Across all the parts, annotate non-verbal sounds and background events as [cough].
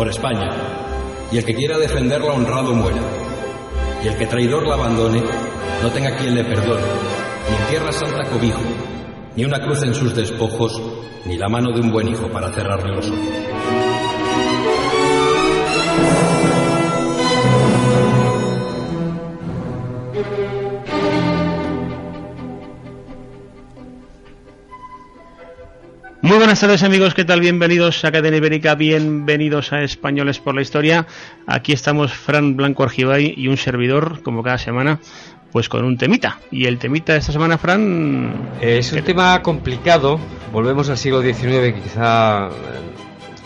por España, y el que quiera defenderla honrado muera, y el que traidor la abandone, no tenga quien le perdone, ni en tierra santa cobijo, ni una cruz en sus despojos, ni la mano de un buen hijo para cerrarle los ojos. Buenas tardes amigos, ¿qué tal? Bienvenidos a Cadena Ibérica, bienvenidos a Españoles por la Historia. Aquí estamos Fran Blanco Argibay y un servidor, como cada semana, pues con un temita. Y el temita de esta semana, Fran... Es un tema complicado, volvemos al siglo XIX, quizá...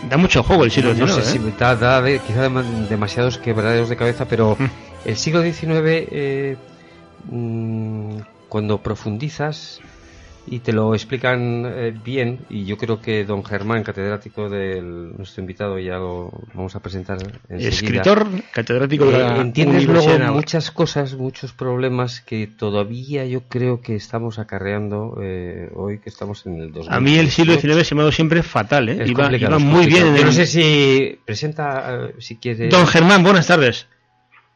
Da mucho juego el siglo XIX. No sé si ¿eh? da, da de- quizá dem- demasiados quebraderos de cabeza, pero Mm. el siglo XIX, eh, mm, cuando profundizas y te lo explican eh, bien, y yo creo que don Germán, catedrático de nuestro invitado, ya lo vamos a presentar enseguida. Escritor, catedrático de Eh, la entiendes Universidad de luego muchas cosas, muchos problemas que todavía yo creo que estamos acarreando eh, hoy que estamos en el 2000. A mí el siglo XIX se me ha dado siempre fatal, ¿eh? Iba, iba muy bien. en el- no sé si presenta, eh, si quiere. Don Germán, buenas tardes.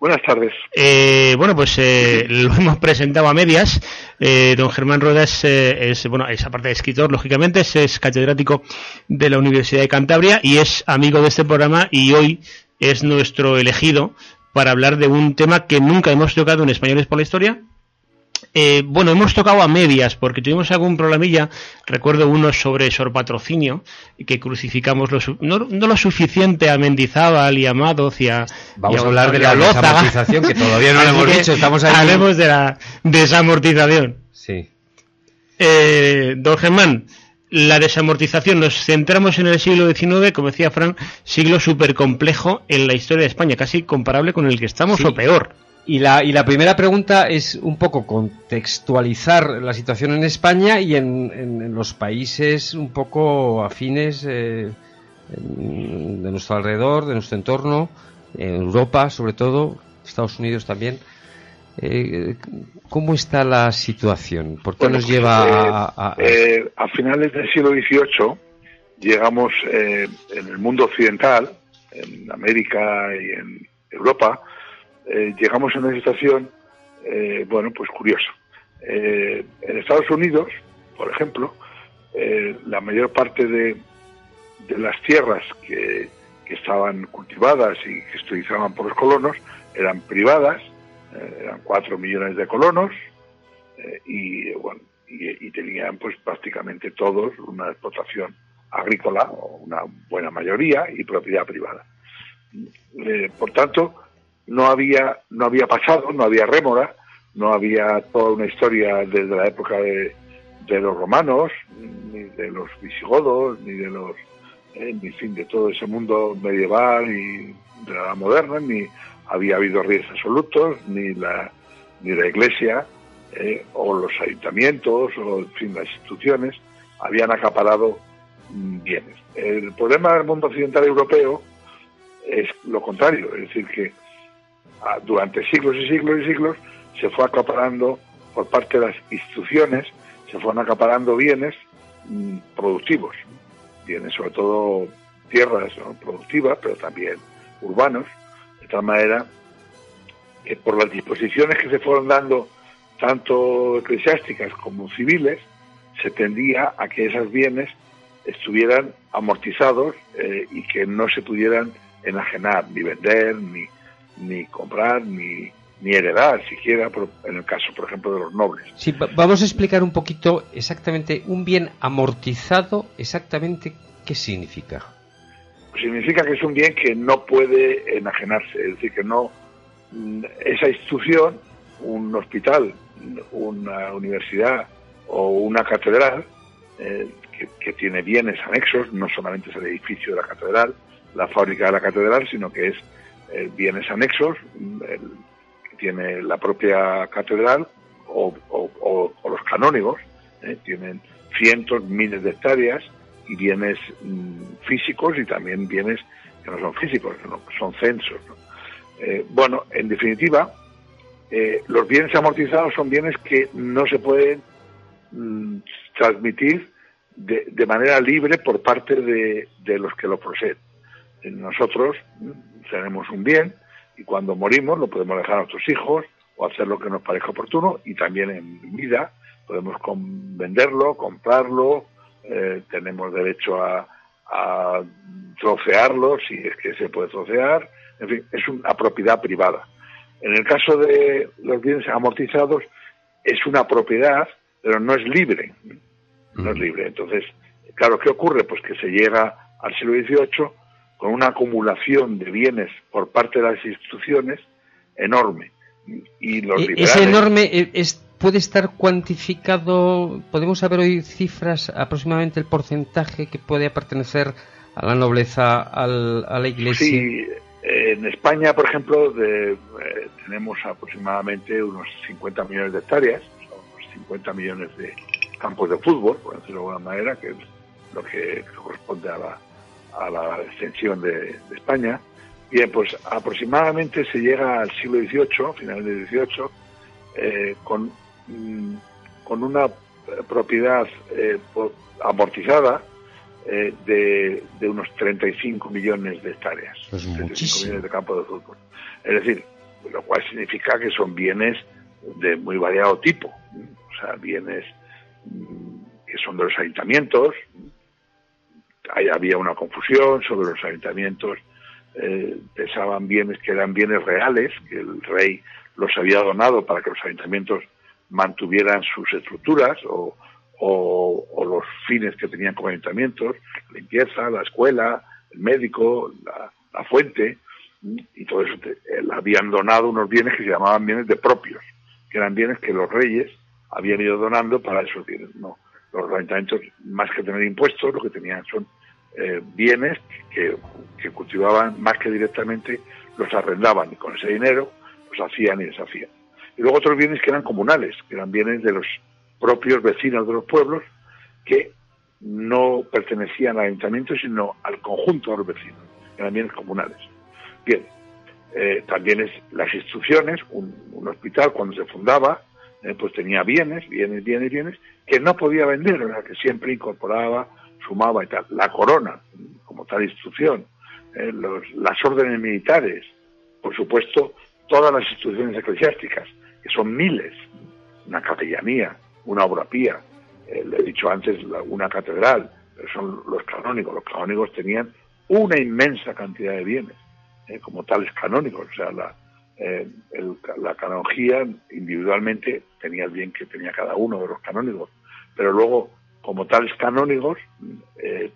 Buenas tardes. Eh, bueno, pues eh, lo hemos presentado a medias. Eh, don Germán Rueda es, eh, es, bueno, es aparte de escritor, lógicamente, es, es catedrático de la Universidad de Cantabria y es amigo de este programa y hoy es nuestro elegido para hablar de un tema que nunca hemos tocado en Españoles por la Historia. Eh, bueno, hemos tocado a medias porque tuvimos algún problemilla. Recuerdo uno sobre Sor Patrocinio, que crucificamos lo no, no lo suficiente a Mendizábal y a Madoz y a. Vamos y a hablar de la desamortización, que todavía no lo [laughs] hemos dicho, estamos ahí. Hablemos de la desamortización. Sí. Eh, don Germán, la desamortización, nos centramos en el siglo XIX, como decía Fran, siglo súper complejo en la historia de España, casi comparable con el que estamos Sí. o peor. Y la, y la primera pregunta es un poco contextualizar la situación en España y en, en- en los países un poco afines eh, de nuestro alrededor, de nuestro entorno, en Europa sobre todo, Estados Unidos también. Eh, ¿Cómo está la situación? ¿Por qué Bueno, nos lleva eh, a, a- a- eh, a finales del siglo XVIII llegamos eh, en el mundo occidental, en América y en Europa, eh, llegamos a una situación, eh, bueno, pues curiosa. Eh, en Estados Unidos, por ejemplo, la mayor parte de, las tierras que, estaban cultivadas y que se utilizaban por los colonos eran privadas, eran cuatro millones de colonos, y bueno y, tenían pues prácticamente todos una explotación agrícola una buena mayoría y propiedad privada por tanto no había no había pasado no había rémora no había toda una historia desde la época de, de los romanos ni de los visigodos ni de los eh, ni fin de todo ese mundo medieval y de la moderna ni había habido reyes absolutos ni la ni la iglesia eh, o los ayuntamientos o en fin las instituciones habían acaparado mm, bienes. El problema del mundo occidental europeo es lo contrario, es decir que durante siglos y siglos y siglos se fue acaparando por parte de las instituciones, se fueron acaparando bienes mm, productivos, bienes sobre todo tierras productivas, pero también urbanos, de tal manera que por las disposiciones que se fueron dando tanto eclesiásticas como civiles, se tendía a que esos bienes estuvieran amortizados eh, y que no se pudieran enajenar, ni vender, ni, ni comprar, ni, ni heredar siquiera, en el caso, por ejemplo, de los nobles. Sí, va- vamos a explicar un poquito exactamente un bien amortizado, exactamente qué significa. significa que es un bien que no puede enajenarse, es decir, que no esa institución, un hospital, una universidad o una catedral eh, que, que tiene bienes anexos, no solamente es el edificio de la catedral, la fábrica de la catedral, sino que es bienes anexos que tiene la propia catedral o, los canónigos, eh, tienen cientos, miles de hectáreas y bienes mm, físicos y también bienes que no son físicos, que son censos. ¿no? Eh, bueno, en definitiva, eh, los bienes amortizados son bienes que no se pueden mm, transmitir de, de manera libre por parte de, de los que lo poseen. Nosotros tenemos un bien y cuando morimos lo podemos dejar a nuestros hijos o hacer lo que nos parezca oportuno y también en vida podemos venderlo, comprarlo, eh, tenemos derecho a, trocearlo si es que se puede trocear, en fin, es una propiedad privada. En el caso de los bienes amortizados es una propiedad, pero no es libre, no es libre. Entonces, claro, ¿qué ocurre? Pues que se llega al siglo XVIII con una acumulación de bienes por parte de las instituciones enorme. Y los e-, ¿Es enorme? E-, ¿Es, ¿Puede estar cuantificado? ¿Podemos saber hoy cifras, aproximadamente el porcentaje que puede pertenecer a la nobleza, a la iglesia? Sí, en España, por ejemplo, de, eh, tenemos aproximadamente unos 50 millones de hectáreas, unos 50 millones de campos de fútbol, por decirlo de alguna manera, que es lo que corresponde a la, a la extensión de, España. Bien, pues aproximadamente se llega al siglo XVIII, final del XVIII, eh, con, mm, con una propiedad eh, amortizada eh, de, de, unos 35 millones de hectáreas, 35 millones de campos de fútbol. Es decir, lo cual significa que son bienes de muy variado tipo, o sea, bienes mm, que son de los ayuntamientos, ahí había una confusión sobre los ayuntamientos, eh, pensaban bienes que eran bienes reales, que el rey los había donado para que los ayuntamientos mantuvieran sus estructuras o, los fines que tenían como ayuntamientos, la limpieza, la escuela, el médico, la, fuente, y todo eso. le habían donado unos bienes que se llamaban bienes de propios, que eran bienes que los reyes habían ido donando para esos bienes. No, los ayuntamientos, más que tener impuestos, lo que tenían son eh, bienes que, cultivaban más que directamente, los arrendaban y con ese dinero los hacían y deshacían. Y luego otros bienes que eran comunales, que eran bienes de los propios vecinos de los pueblos que no pertenecían al ayuntamiento, sino al conjunto de los vecinos, eran bienes comunales. Bien, eh, también es las instituciones, un, hospital cuando se fundaba, eh, pues tenía bienes, bienes, bienes, bienes, que no podía vender, que siempre incorporaba sumaba y tal. La corona, como tal institución, eh, las órdenes militares, por supuesto, todas las instituciones eclesiásticas, que son miles, una capellanía, una obra pía, eh, le he dicho antes una catedral, son los canónigos. Los canónigos tenían una inmensa cantidad de bienes, eh, como tales canónigos. O sea, la, la canonjía individualmente tenía el bien que tenía cada uno de los canónigos, pero luego como tales canónigos, eh,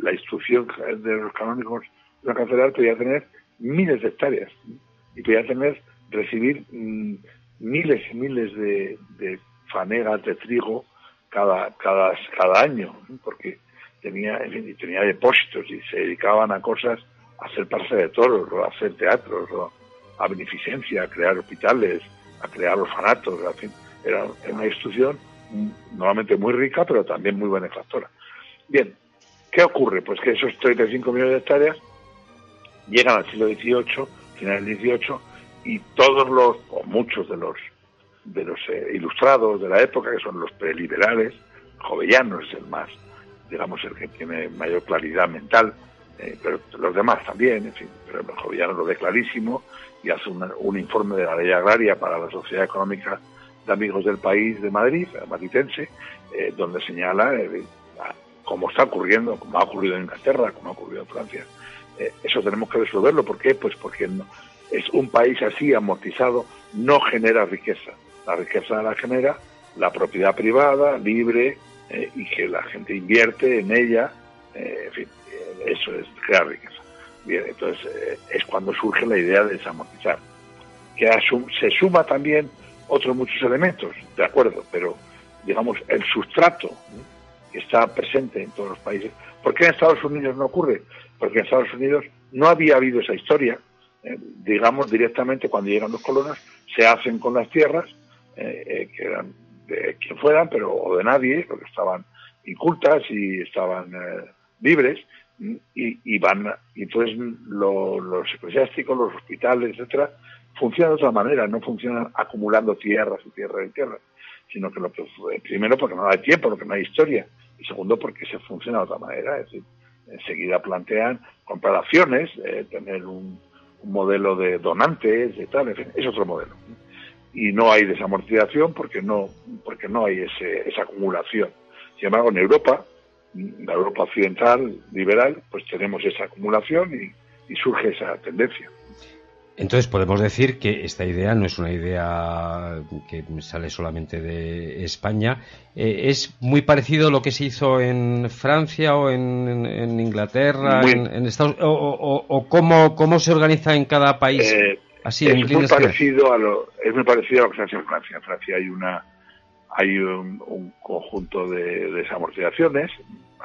la instrucción de los canónigos de la catedral podía tener miles de hectáreas y podía tener, recibir mm, miles y miles de, fanegas de trigo cada, cada, cada año, porque tenía, tenía depósitos y se dedicaban a cosas, a hacer parse de toros, a hacer teatros, a beneficencia, a crear hospitales, a crear orfanatos, en fin, era una institución normalmente muy rica, pero también muy benefactora. Bien, ¿qué ocurre? Pues que esos 35 millones de hectáreas llegan al siglo XVIII, final del XVIII, y todos los, o muchos de los de los eh, ilustrados de la época, que son los preliberales, Jovellano es el más, digamos, el que tiene mayor claridad mental, eh, pero los demás también, en fin, pero Jovellano lo ve clarísimo y hace un informe de la ley agraria para la sociedad económica de Amigos del País de Madrid, madridense, eh, donde señala eh, cómo está ocurriendo, cómo ha ocurrido en Inglaterra, cómo ha ocurrido en Francia. Eh, eso tenemos que resolverlo. ¿Por qué? Pues porque es un país así amortizado, no genera riqueza. La riqueza la genera la propiedad privada, libre, y que la gente invierte en ella. en fin, eso es crear riqueza. Bien, entonces es cuando surge la idea de desamortizar. Que se suma también otros muchos elementos, de acuerdo, pero digamos el sustrato que está presente en todos los países. ¿Por qué en Estados Unidos no ocurre? Porque en Estados Unidos no había habido esa historia. Eh, digamos directamente cuando llegan los colonos, se hacen con las tierras, eh, eh, que eran de quien fueran, pero o de nadie, porque estaban incultas y estaban libres, y, van, y entonces los eclesiásticos, los hospitales, etcétera, funciona de otra manera, no funciona acumulando tierras y tierra y tierra, sino que lo que primero porque no hay tiempo, porque no hay historia, y segundo porque se funciona de otra manera, es decir, enseguida plantean comprar acciones, eh, tener un, modelo de donantes, de tal, en fin, es otro modelo. Y no hay desamortización porque no, porque no hay ese, esa acumulación. Sin embargo, en Europa, la Europa occidental, liberal, pues tenemos esa acumulación y surge esa tendencia. Entonces podemos decir que esta idea no es una idea que sale solamente de España. Eh, ¿Es muy parecido a lo que se hizo en Francia o en, Inglaterra, en, Estados o, o, cómo, se organiza en cada país? Eh, así, es muy parecido a lo es muy parecido a lo que se hace en Francia. En Francia hay una hay un, conjunto de desamortizaciones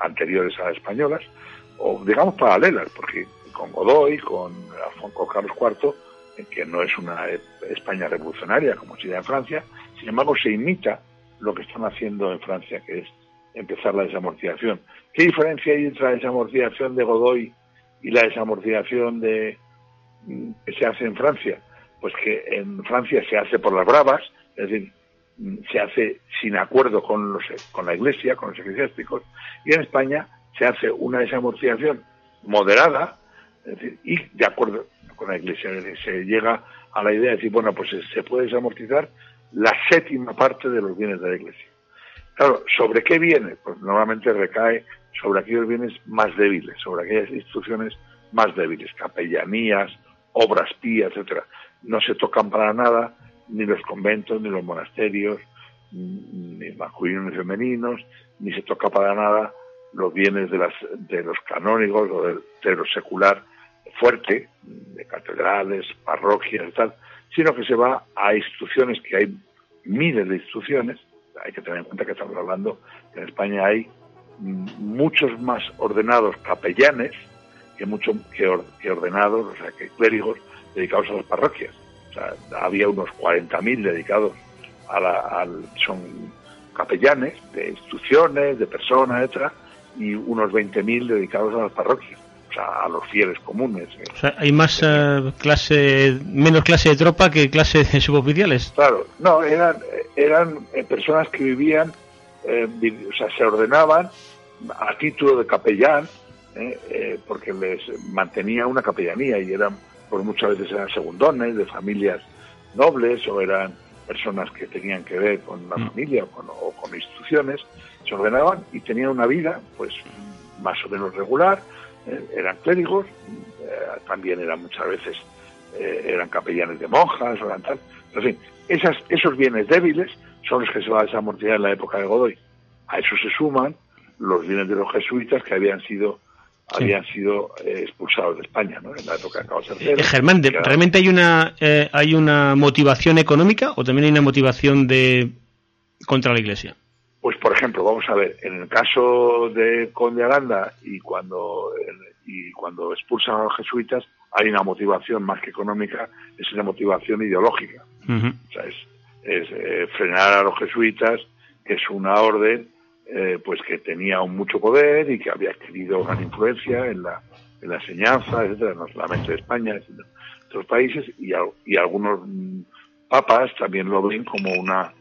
anteriores a las españolas o digamos paralelas, porque con Godoy, con, Carlos IV, que no es una España revolucionaria como sería en Francia, sin embargo se imita lo que están haciendo en Francia, que es empezar la desamortización. ¿Qué diferencia hay entre la desamortización de Godoy y la desamortización de, mm, que se hace en Francia? Pues que en Francia se hace por las bravas, es decir, mm, se hace sin acuerdo con, los, con la Iglesia, con los eclesiásticos, y en España se hace una desamortización moderada, y de acuerdo con la Iglesia. Se llega a la idea de decir, bueno, pues se puede desamortizar la séptima parte de los bienes de la Iglesia. Claro, ¿sobre qué bienes? Pues normalmente recae sobre aquellos bienes más débiles, sobre aquellas instituciones más débiles, capellanías, obras pías, etcétera. No se tocan para nada ni los conventos, ni los monasterios, ni masculinos ni femeninos, ni se toca para nada los bienes de, las, de los canónigos o de, lo secular fuerte, de catedrales, parroquias tal, sino que se va a instituciones que hay miles de instituciones, hay que tener en cuenta que estamos hablando que en España hay muchos más ordenados capellanes que mucho que, ordenados, o sea, que clérigos dedicados a las parroquias. O sea, había unos 40.000 dedicados a la, al, son capellanes de instituciones, de personas, etcétera, y unos 20.000 dedicados a las parroquias, o sea, a los fieles comunes. O sea, hay más eh, clase, menos clase de tropa que clase de [laughs] suboficiales. Claro, no, eran, eran eh, personas que vivían, eh, o sea, se ordenaban a título de capellán, porque les mantenía una capellanía y eran, por muchas veces eran segundones de familias nobles o eran personas que tenían que ver con la mm. familia o con instituciones se ordenaban y tenían una vida pues más o menos regular, eh, eran clérigos, eh, también eran muchas veces eh, eran capellanes de monjas, eran tal. En fin, esas, esos bienes débiles son los que se van a desamortizar en la época de Godoy. A eso se suman los bienes de los jesuitas que habían sido habían sido expulsados de España, ¿no? En la época de Germán, ¿realmente hay una hay una motivación económica o también hay una motivación de contra la Iglesia? Pues, por ejemplo, vamos a ver, en el caso de Conde Aranda y cuando, y cuando expulsan a los jesuitas, hay una motivación más que económica, es una motivación ideológica. O sea, es, eh, frenar a los jesuitas, que es una orden eh, pues que tenía mucho poder y que había adquirido gran influencia en la, en la enseñanza, etcétera, no solamente de España, sino de otros países, y, y algunos papas también lo ven como una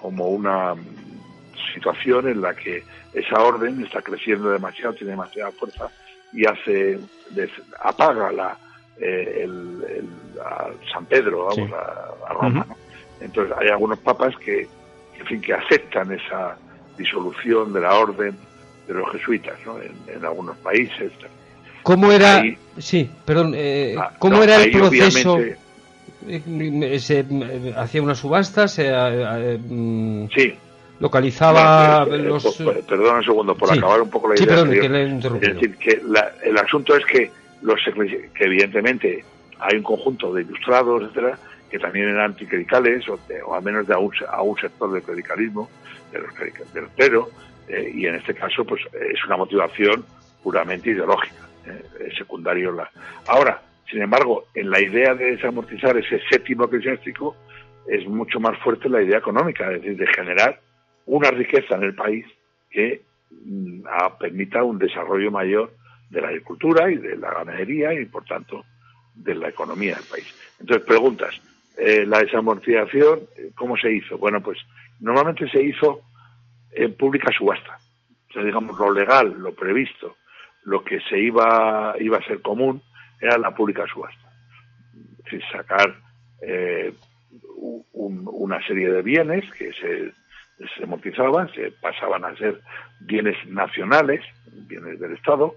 como una situación en la que esa orden está creciendo demasiado, tiene demasiada fuerza y hace apaga la eh, el, San Pedro, vamos a, Roma. Entonces hay algunos papas que, en fin, que aceptan esa disolución de la orden de los jesuitas, ¿no? En, algunos países. ¿Cómo era? sí, perdón. Eh, ah, ¿Cómo era el proceso? Eh, ¿Se hacía una subasta? Se, mm, sí localizaba eh, los... Pues, perdón un segundo, por acabar un poco la idea. es decir, que el asunto es que, los que evidentemente hay un conjunto de ilustrados, etcétera, que también eran anticlericales, o, o al menos de a un, sector del clericalismo, de los, del clero, eh, y en este caso pues es una motivación puramente ideológica, eh, es secundario. La... Ahora, sin embargo, en la idea de desamortizar ese séptimo eclesiástico es mucho más fuerte la idea económica, es decir, de generar una riqueza en el país que mm, permita un desarrollo mayor de la agricultura y de la ganadería y, por tanto, de la economía del país. Entonces, preguntas, eh, la desamortización, eh, ¿cómo se hizo? Bueno, pues normalmente se hizo en pública subasta. O sea, digamos, lo legal, lo previsto, lo que se iba, iba a ser común era la pública subasta. Es sacar eh, una serie de bienes que se, se amortizaban, se pasaban a ser bienes nacionales, bienes del Estado,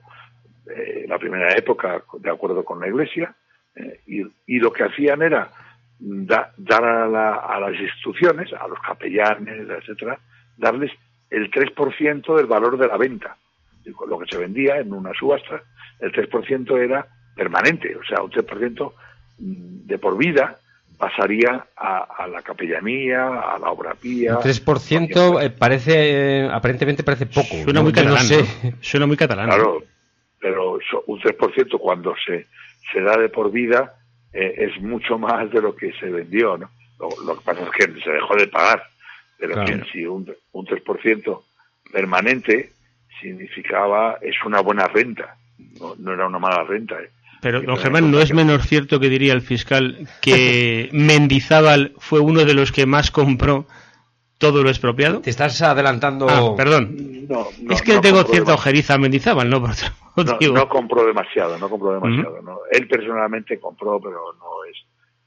eh, la primera época de acuerdo con la Iglesia, eh, y, lo que hacían era dar a, las instituciones, a los capellanes, etcétera, darles el 3% del valor de la venta. Lo que se vendía en una subasta, el 3% era permanente, o sea, un 3% de por vida pasaría a, la capellanía, a la obra pía. El 3% eh, parece, eh, aparentemente parece poco. Suena muy catalán, Suena muy catalán. Claro, pero un 3% cuando se, se da de por vida eh, es mucho más de lo que se vendió, ¿no? Lo, que pasa es que se dejó de pagar, pero si un, un 3% permanente significaba, es una buena renta, no, no era una mala renta. ¿eh? Pero, don Germán, ¿no es menos cierto que diría el fiscal que [laughs] Mendizábal fue uno de los que más compró todo lo expropiado? Te estás adelantando. Ah, perdón. es que tengo cierta ojeriza a Mendizábal, ¿no? [laughs] no, compró demasiado, no compró demasiado. ¿no? Él personalmente compró, pero no es,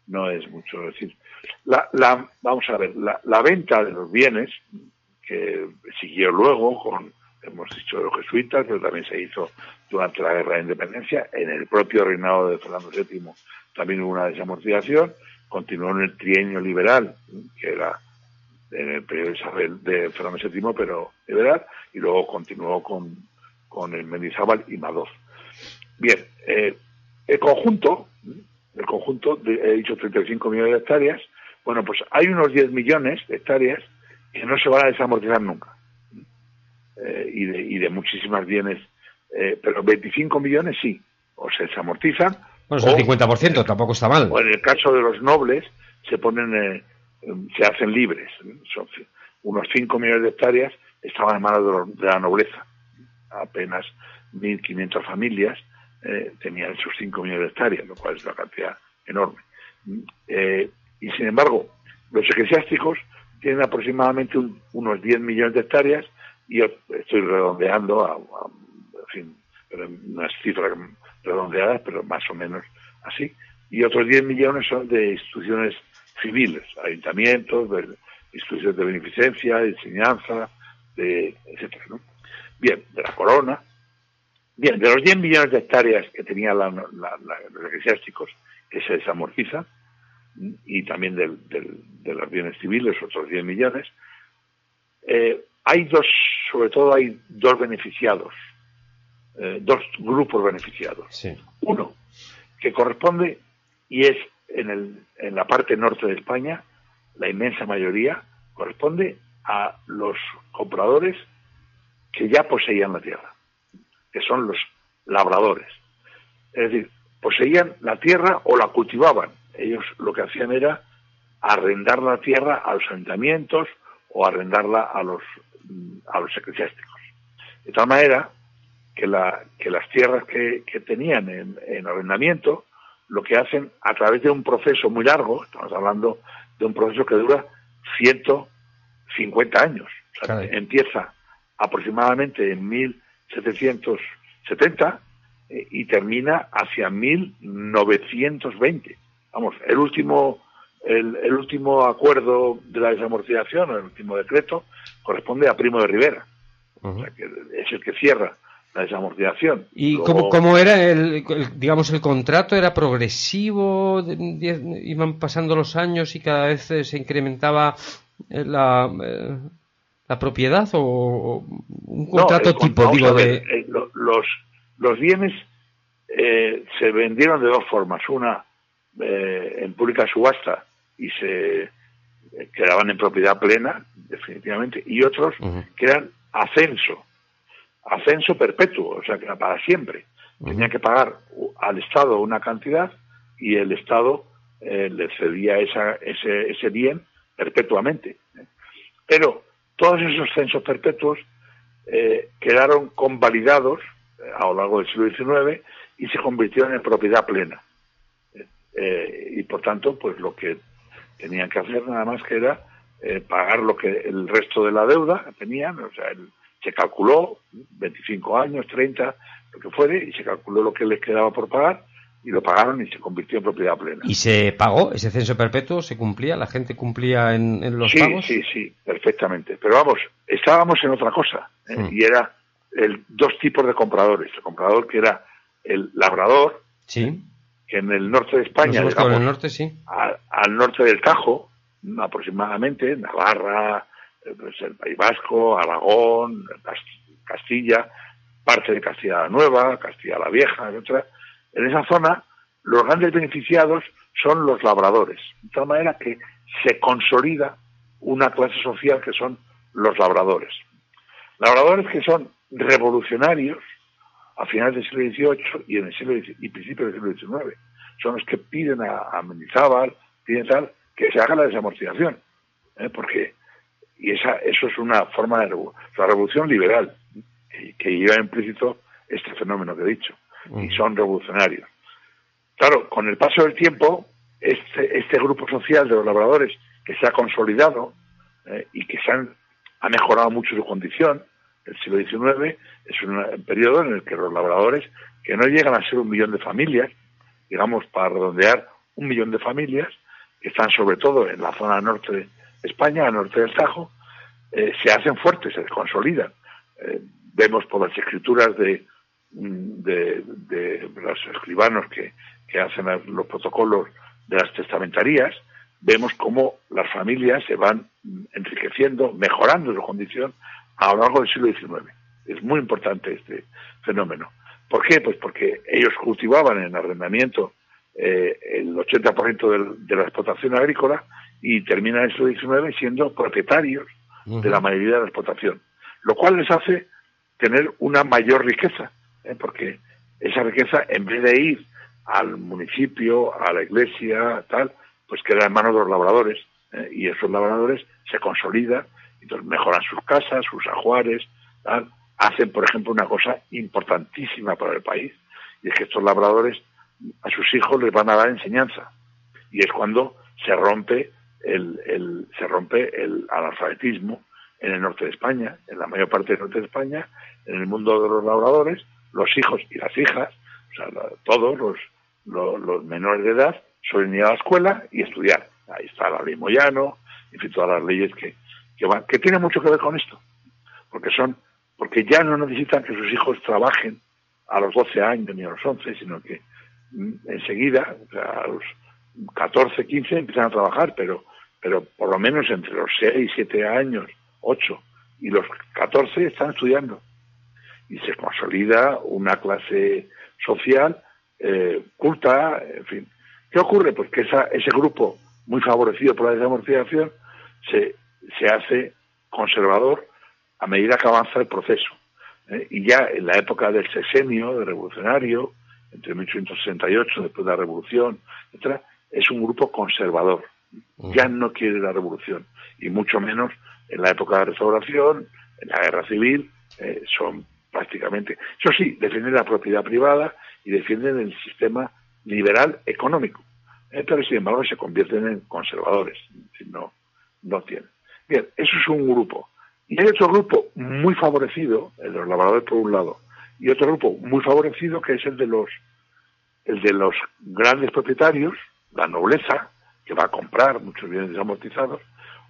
no es mucho. decir, la, la, vamos a ver, la, la venta de los bienes, que siguió luego con, hemos dicho, los jesuitas, pero también se hizo durante la Guerra de Independencia, en el propio reinado de Fernando VII también hubo una desamortización, continuó en el trienio liberal, que era en el periodo de Fernando VII, pero liberal, y luego continuó con, con el Mendizábal y Madoz. Bien, eh, el conjunto, el conjunto, he dicho 35 millones de hectáreas, bueno, pues hay unos 10 millones de hectáreas que no se van a desamortizar nunca. Eh, y, de, y de muchísimas bienes eh, pero 25 millones sí, o se desamortizan. Bueno, es el 50%, tampoco está mal. O en el caso de los nobles, se ponen, eh, se hacen libres. Son unos 5 millones de hectáreas estaban en manos de, la nobleza. Apenas 1.500 familias eh, tenían esos 5 millones de hectáreas, lo cual es una cantidad enorme. y sin embargo, los eclesiásticos tienen aproximadamente unos 10 millones de hectáreas y yo estoy redondeando a fin, unas cifras redondeadas, pero más o menos así. Y otros 10 millones son de instituciones civiles, ayuntamientos, instituciones de beneficencia, de enseñanza, de, etcétera, ¿no? Bien, de la corona. Bien, de los 10 millones de hectáreas que tenían los eclesiásticos, que se desamortizan, y también de los bienes civiles, otros 10 millones, eh, hay dos, sobre todo hay dos beneficiados eh, dos grupos beneficiados. Uno, que corresponde y es en, el, en la parte norte de España, la inmensa mayoría, corresponde a los compradores que ya poseían la tierra, que son los labradores. Es decir, poseían la tierra o la cultivaban. Ellos lo que hacían era arrendar la tierra a los ayuntamientos o arrendarla a los, a los eclesiásticos. De tal manera que, la, que las tierras que, tenían en, arrendamiento lo que hacen a través de un proceso muy largo, estamos hablando de un proceso que dura 150 años, empieza aproximadamente en 1770 eh, y termina hacia 1920. Vamos, el último el, último acuerdo de la desamortización, el último decreto, corresponde a Primo de Rivera, que es el que cierra la desamortización. ¿Y cómo, era el, digamos, el contrato? ¿Era progresivo? ¿Iban pasando los años y cada vez se incrementaba eh, la, eh, la propiedad o un contrato tipo, digo, de... Eh, los, los bienes se vendieron de dos formas. Una en pública subasta y se quedaban en propiedad plena, definitivamente, y otros que eran ascenso ascenso perpetuo, o sea, que era para siempre. Tenía que pagar al Estado una cantidad y el Estado eh, le cedía esa, ese, ese bien perpetuamente. Pero todos esos censos perpetuos eh, quedaron convalidados eh, a lo largo del siglo XIX y se convirtieron en propiedad plena. y por tanto, pues lo que tenían que hacer nada más que era pagar lo que el resto de la deuda tenían, o sea, el, se calculó 25 años, 30, lo que fuere, y se calculó lo que les quedaba por pagar, y lo pagaron y se convirtió en propiedad plena. ¿Y se pagó ese censo perpetuo? ¿Se cumplía? ¿La gente cumplía en, los pagos? Sí, sí, perfectamente. Pero vamos, estábamos en otra cosa, ¿eh? mm. y era el, dos tipos de compradores. El comprador que era el labrador, sí. que en el norte de España, digamos, el norte, sí. al, norte del Tajo, aproximadamente, Navarra, pues el País Vasco, Aragón, Castilla, parte de Castilla la Nueva, Castilla la Vieja, etcétera. En esa zona, los grandes beneficiados son los labradores, de tal manera que se consolida una clase social que son los labradores. Labradores que son revolucionarios a finales del siglo XVIII y en el siglo y principios del siglo XIX. Son los que piden a, a Mendizábal, piden tal, que se haga la desamortización. ¿eh? Porque, y esa, eso es una forma de la revolución liberal, que, que lleva implícito este fenómeno que he dicho. Y son revolucionarios. Claro, con el paso del tiempo, este, este grupo social de los labradores que se ha consolidado ¿eh? y que se han, ha mejorado mucho su condición, el siglo XIX es un periodo en el que los labradores, que no llegan a ser un millón de familias, digamos, para redondear un millón de familias, que están sobre todo en la zona norte de España, al norte del Tajo, eh, se hacen fuertes, se consolidan. Eh, vemos por las escrituras de, de, de los escribanos que, hacen los protocolos de las testamentarías, vemos cómo las familias se van enriqueciendo, mejorando su condición a lo largo del siglo XIX. Es muy importante este fenómeno. ¿Por qué? Pues porque ellos cultivaban en arrendamiento eh, el 80% de la explotación agrícola y terminan en el siglo XIX siendo propietarios de la mayoría de la explotación, lo cual les hace tener una mayor riqueza, ¿eh? porque esa riqueza, en vez de ir al municipio, a la iglesia, tal, pues queda en manos de los labradores, ¿eh? y esos labradores se consolidan entonces mejoran sus casas, sus ajuares, hacen, por ejemplo, una cosa importantísima para el país, y es que estos labradores a sus hijos les van a dar enseñanza. Y es cuando se rompe el, se rompe el analfabetismo en el norte de España, en la mayor parte del norte de España, en el mundo de los labradores, los hijos y las hijas, o sea, todos los, los, menores de edad, suelen ir a la escuela y estudiar. Ahí está la ley Moyano, todas las leyes que, que, tiene mucho que ver con esto, porque son, porque ya no necesitan que sus hijos trabajen a los 12 años ni a los 11, sino que mm, enseguida, a los 14, 15 empiezan a trabajar, pero, pero por lo menos entre los 6, 7 años, 8 y los 14 están estudiando. Y se consolida una clase social eh, culta, en fin. ¿Qué ocurre? Pues que esa, ese grupo muy favorecido por la desamortización se se hace conservador a medida que avanza el proceso. ¿eh? Y ya en la época del sexenio, de revolucionario, entre 1868, después de la revolución, etcétera, es un grupo conservador. Ya no quiere la revolución. Y mucho menos en la época de la restauración, en la guerra civil, eh, son prácticamente. Eso sí, defienden la propiedad privada y defienden el sistema liberal económico. ¿eh? pero sin embargo se convierten en conservadores. No, no tienen. Bien, eso es un grupo. Y hay otro grupo muy favorecido, el de los labradores por un lado, y otro grupo muy favorecido que es el de los el de los grandes propietarios, la nobleza, que va a comprar muchos bienes desamortizados,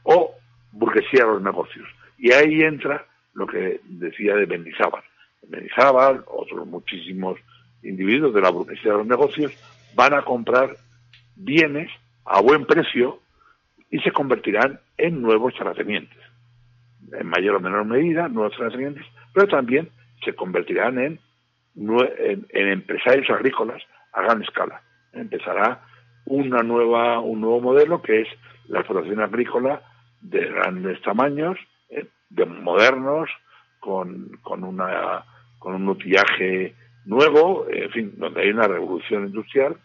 o burguesía de los negocios. Y ahí entra lo que decía de Mendizábal. Mendizábal, otros muchísimos individuos de la burguesía de los negocios, van a comprar bienes a buen precio y se convertirán en nuevos terratenientes. En mayor o menor medida, nuevos terratenientes, pero también se convertirán en, en, empresarios agrícolas a gran escala. Empezará una nueva, un nuevo modelo que es la explotación agrícola de grandes tamaños, eh, de modernos, con, con, una, con un utillaje nuevo, en fin, donde hay una revolución industrial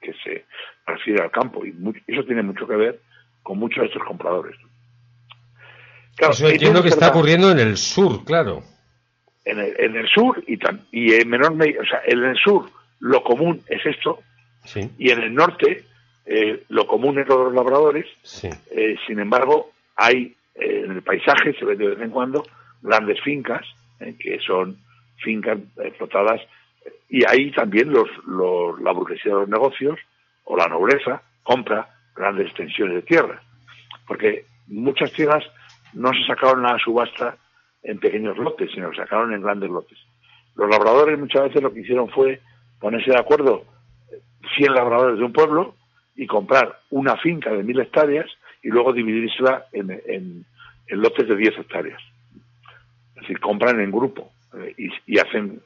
que se refiere al campo. Y eso tiene mucho que ver con muchos de estos compradores. Eso entiendo que está ocurriendo en el sur, claro. En el, en el sur y, tan, y en menor medida, o sea, en el sur lo común es esto, y en el norte eh, lo común es los labradores, eh, sin embargo, hay eh, en el paisaje, se ve de vez en cuando, grandes fincas, que son fincas explotadas y ahí también los, los, la burguesía de los negocios o la nobleza compra grandes extensiones de tierra, porque muchas tierras no se sacaron a la subasta en pequeños lotes, sino que se sacaron en grandes lotes. Los labradores muchas veces lo que hicieron fue ponerse de acuerdo 100 labradores de un pueblo y comprar una finca de mil hectáreas y luego dividírsela en, en, lotes de 10 hectáreas. Es decir, compran en grupo eh, y, hacen,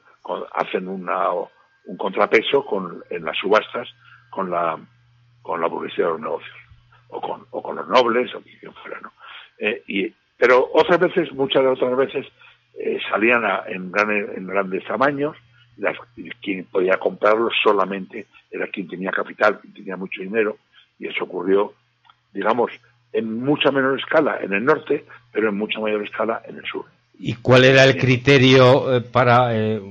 hacen una, un contrapeso con, en las subastas con la, con la burguesía de los negocios o con, o con los nobles o quien fuera, ¿no? Eh, y, pero otras veces, muchas de otras veces, eh, salían en, en grandes tamaños quien podía comprarlo solamente era quien tenía capital, quien tenía mucho dinero, y eso ocurrió, digamos, en mucha menor escala en el norte, pero en mucha mayor escala en el sur. ¿Y cuál era el criterio eh, para eh,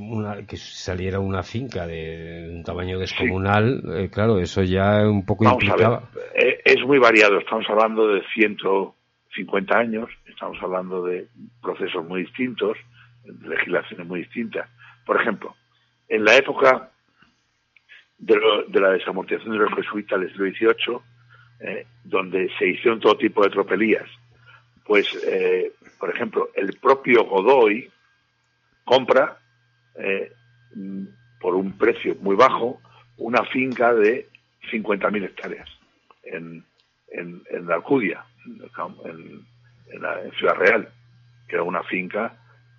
que saliera una finca de un tamaño descomunal? Eh, claro, eso ya un poco implicaba. es muy variado. Estamos hablando de 150 años, estamos hablando de procesos muy distintos, de legislaciones muy distintas. Por ejemplo, en la época de, la desamortización de los jesuitas del siglo XVIII, eh, donde se hicieron todo tipo de tropelías, pues, eh, por ejemplo, el propio Godoy compra eh, por un precio muy bajo una finca de 50.000 hectáreas en, en, la Alcudia, en, en, Ciudad Real, que era una finca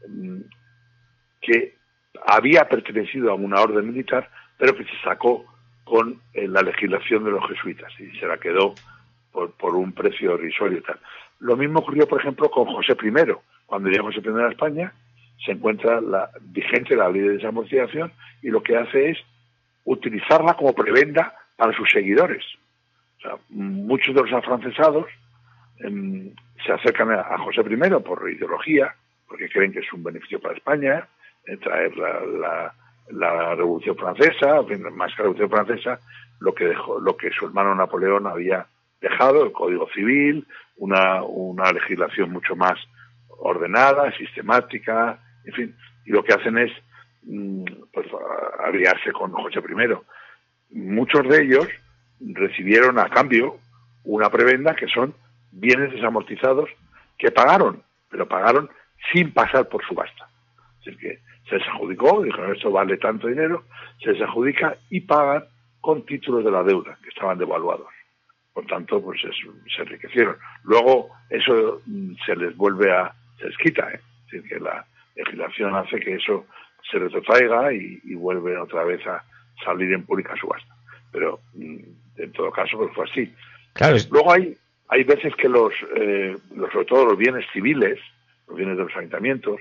mm, que había pertenecido a una orden militar, pero que se sacó con eh, la legislación de los jesuitas y se la quedó por, un precio irrisorio y tal. Lo mismo ocurrió, por ejemplo, con José I. Cuando llega José I a España, se encuentra la vigente la ley de desamortización y lo que hace es utilizarla como prebenda para sus seguidores. muchos de los afrancesados em, se acercan a, José I por ideología, porque creen que es un beneficio para España, traer la, la, Revolución Francesa, más que la Revolución Francesa, lo que dejó, lo que su hermano Napoleón había dejado, el Código Civil, una, una legislación mucho más ordenada, sistemática, en fin, y lo que hacen es mm, pues, aliarse con José I. Muchos de ellos recibieron a cambio una prebenda que son bienes desamortizados que pagaron, pero pagaron sin pasar por subasta. Es decir, que se adjudicó, dijeron esto vale tanto dinero, se adjudica y pagan con títulos de la deuda que estaban devaluados. Por tanto, pues se enriquecieron. Luego eso mm, se les vuelve a, se les quita, ¿eh? es decir, que la legislación hace que eso se retrotraiga y, y vuelve otra vez a salir en pública subasta. Pero mm, en todo caso, pues fue así. Luego hay, hay veces que los, eh, los, sobre todo los bienes civiles, los bienes de los ayuntamientos,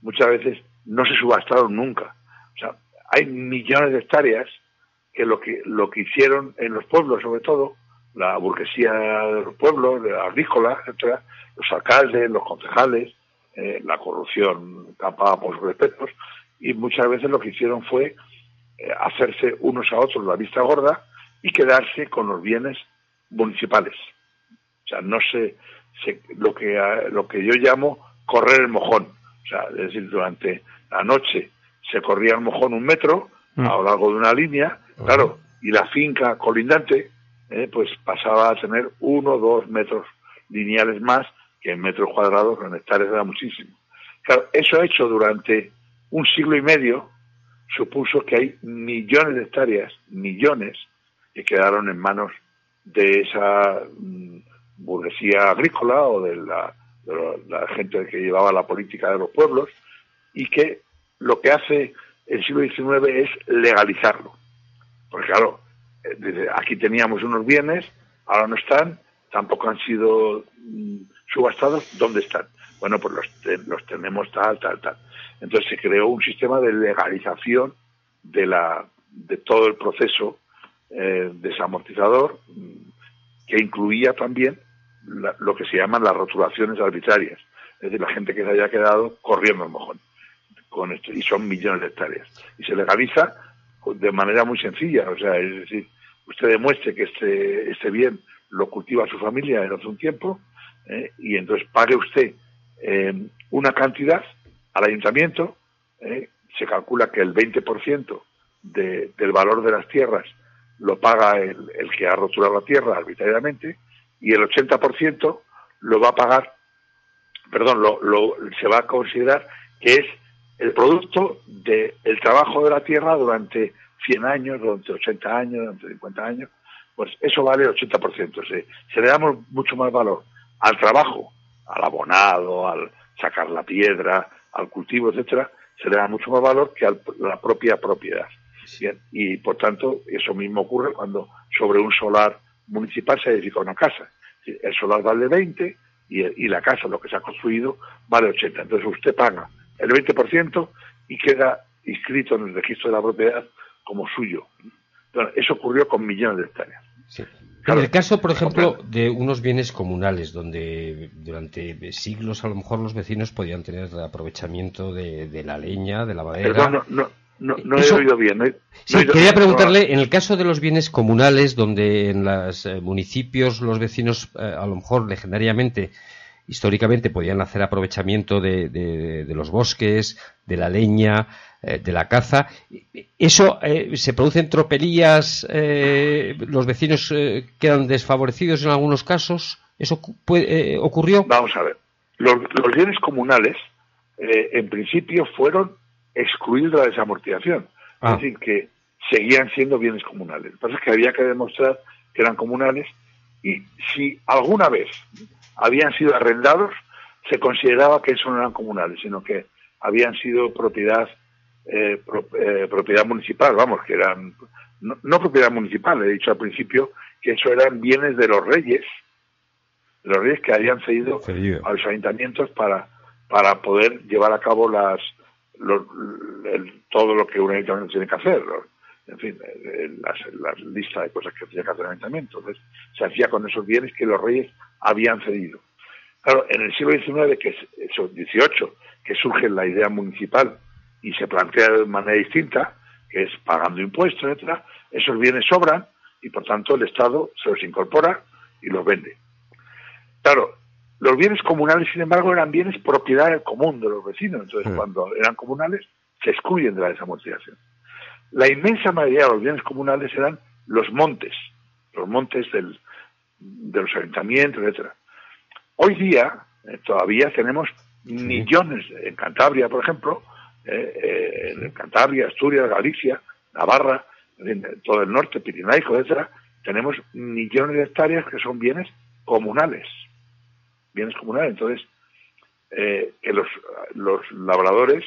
muchas veces no se subastaron nunca. O sea, hay millones de hectáreas que lo que lo que hicieron en los pueblos, sobre todo, la burguesía de los pueblos, de la agrícola, etcétera, los alcaldes, los concejales, eh, la corrupción tapada por sus respetos, y muchas veces lo que hicieron fue eh, hacerse unos a otros la vista gorda y quedarse con los bienes municipales. O sea, no sé, lo que lo que yo llamo correr el mojón. O sea, es decir, durante la noche se corría a lo mejor un metro mm. a lo largo de una línea, claro, y la finca colindante eh, pues pasaba a tener uno o dos metros lineales más que en metros cuadrados, en hectáreas era muchísimo. Claro, eso ha hecho durante un siglo y medio, supuso que hay millones de hectáreas, millones, que quedaron en manos de esa mm, burguesía agrícola o de la, de la gente que llevaba la política de los pueblos, y que lo que hace el siglo XIX es legalizarlo. Porque claro, eh, aquí teníamos unos bienes, ahora no están, tampoco han sido mm, subastados, ¿dónde están? Bueno, pues los, los tenemos tal, tal, tal. Entonces se creó un sistema de legalización de, la, de todo el proceso eh, desamortizador mm, que incluía también lo que se llaman las rotulaciones arbitrarias, es decir, la gente que se haya quedado corriendo el mojón con esto, y son millones de hectáreas. Y se legaliza de manera muy sencilla, o sea, es decir, usted demuestre que este, este bien lo cultiva su familia en hace un tiempo, eh, y entonces pague usted eh, una cantidad al ayuntamiento, eh, se calcula que el 20% del valor de las tierras lo paga el, el que ha rotulado la tierra arbitrariamente y el 80% lo va a pagar, perdón, lo, lo, se va a considerar que es el producto del trabajo de la tierra durante 100 años, durante 80 años, durante 50 años, pues eso vale el 80%. Se, se le damos mucho más valor al trabajo, al abonado, al sacar la piedra, al cultivo, etcétera, se le da mucho más valor que a la propia propiedad. y por tanto, eso mismo ocurre cuando sobre un solar municipal se edifica una casa. El solar vale 20 y, y la casa, lo que se ha construido, vale 80. Entonces usted paga el 20% y queda inscrito en el registro de la propiedad como suyo. eso ocurrió con millones de hectáreas. en el caso, por ejemplo, de unos bienes comunales, donde durante siglos a lo mejor los vecinos podían tener aprovechamiento de, la leña, de la madera. Perdón, no, no, no, he oído bien. sí, quería preguntarle, en el caso de los bienes comunales, donde en los eh, municipios los vecinos eh, a lo mejor legendariamente históricamente podían hacer aprovechamiento de, los bosques, de la leña, eh, de la caza. ¿Eso se producen tropelías? Eh, ¿Los vecinos quedan desfavorecidos en algunos casos? ¿Eso ocurrió? Vamos a ver. Los, bienes comunales, en principio, fueron excluidos de la desamortización. Es ah. decir, que seguían siendo bienes comunales. Lo que pasa es que había que demostrar que eran comunales y si alguna vez habían sido arrendados, se consideraba que eso no eran comunales, sino que habían sido propiedad eh, eh, propiedad municipal, vamos, que eran no, propiedad municipal, he dicho al principio que eso eran bienes de los reyes, de los reyes que habían cedido, a los ayuntamientos para para poder llevar a cabo las todo lo que un ayuntamiento tiene que hacer, en fin, las, las listas de cosas que tenía que hacer el ayuntamiento. Entonces, se hacía con esos bienes que los reyes habían cedido. Claro, en el siglo XIX, que es XVIII, que surge la idea municipal y se plantea de manera distinta, que es pagando impuestos, etcétera, esos bienes sobran y por tanto el Estado se los incorpora y los vende. Claro, los bienes comunales, sin embargo, eran bienes propiedad del común de los vecinos. Entonces, cuando eran comunales, se excluyen de la desamortización. La inmensa mayoría de los bienes comunales eran los montes, los montes del, de los ayuntamientos, etcétera. Hoy día eh, todavía tenemos millones en Cantabria, por ejemplo, eh, eh, en Cantabria, Asturias, Galicia, Navarra, en todo el norte, Pirinaico, etcétera, tenemos millones de hectáreas que son bienes comunales, bienes comunales. Entonces, que los, los labradores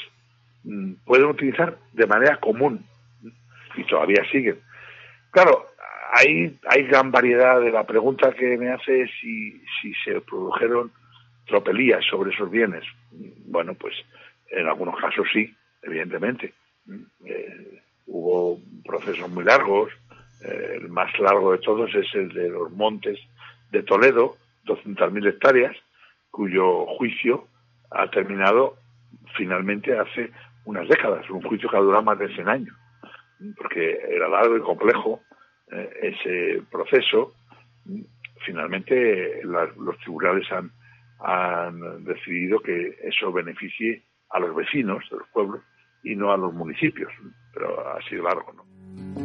mm, pueden utilizar de manera común y todavía siguen. Claro, hay, hay gran variedad de la pregunta que me hace es si, si se produjeron tropelías sobre esos bienes. Bueno, pues en algunos casos sí, evidentemente. Eh, hubo procesos muy largos. Eh, el más largo de todos es el de los montes de Toledo, 200.000 hectáreas, cuyo juicio ha terminado finalmente hace unas décadas, un juicio que ha durado más de 100 años, porque era largo y complejo eh, ese proceso, finalmente los tribunales han, han decidido que eso beneficie a los vecinos de los pueblos y no a los municipios, pero ha sido largo, ¿no?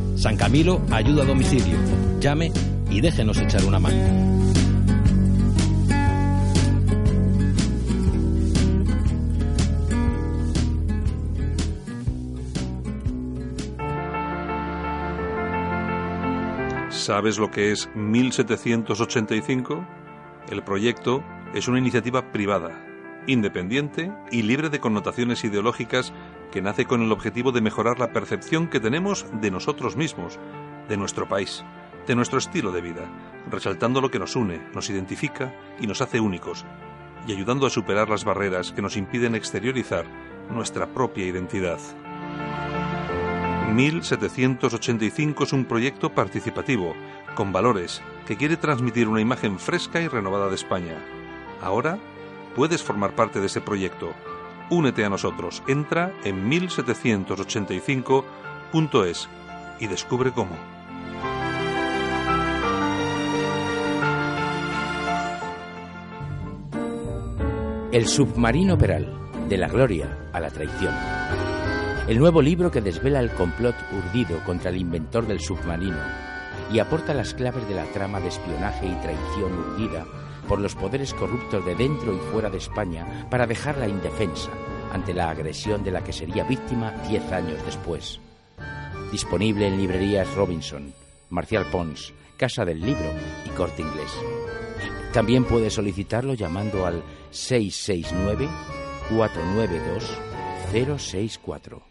San Camilo ayuda a domicilio. Llame y déjenos echar una mano. ¿Sabes lo que es 1785? El proyecto es una iniciativa privada, independiente y libre de connotaciones ideológicas que nace con el objetivo de mejorar la percepción que tenemos de nosotros mismos, de nuestro país, de nuestro estilo de vida, resaltando lo que nos une, nos identifica y nos hace únicos, y ayudando a superar las barreras que nos impiden exteriorizar nuestra propia identidad. 1785 es un proyecto participativo, con valores, que quiere transmitir una imagen fresca y renovada de España. Ahora puedes formar parte de ese proyecto. Únete a nosotros. Entra en 1785.es y descubre cómo. El submarino peral, de la gloria a la traición. El nuevo libro que desvela el complot urdido contra el inventor del submarino y aporta las claves de la trama de espionaje y traición urdida por los poderes corruptos de dentro y fuera de España para dejarla indefensa ante la agresión de la que sería víctima diez años después. Disponible en librerías Robinson, Marcial Pons, Casa del Libro y Corte Inglés. También puede solicitarlo llamando al 669-492-064.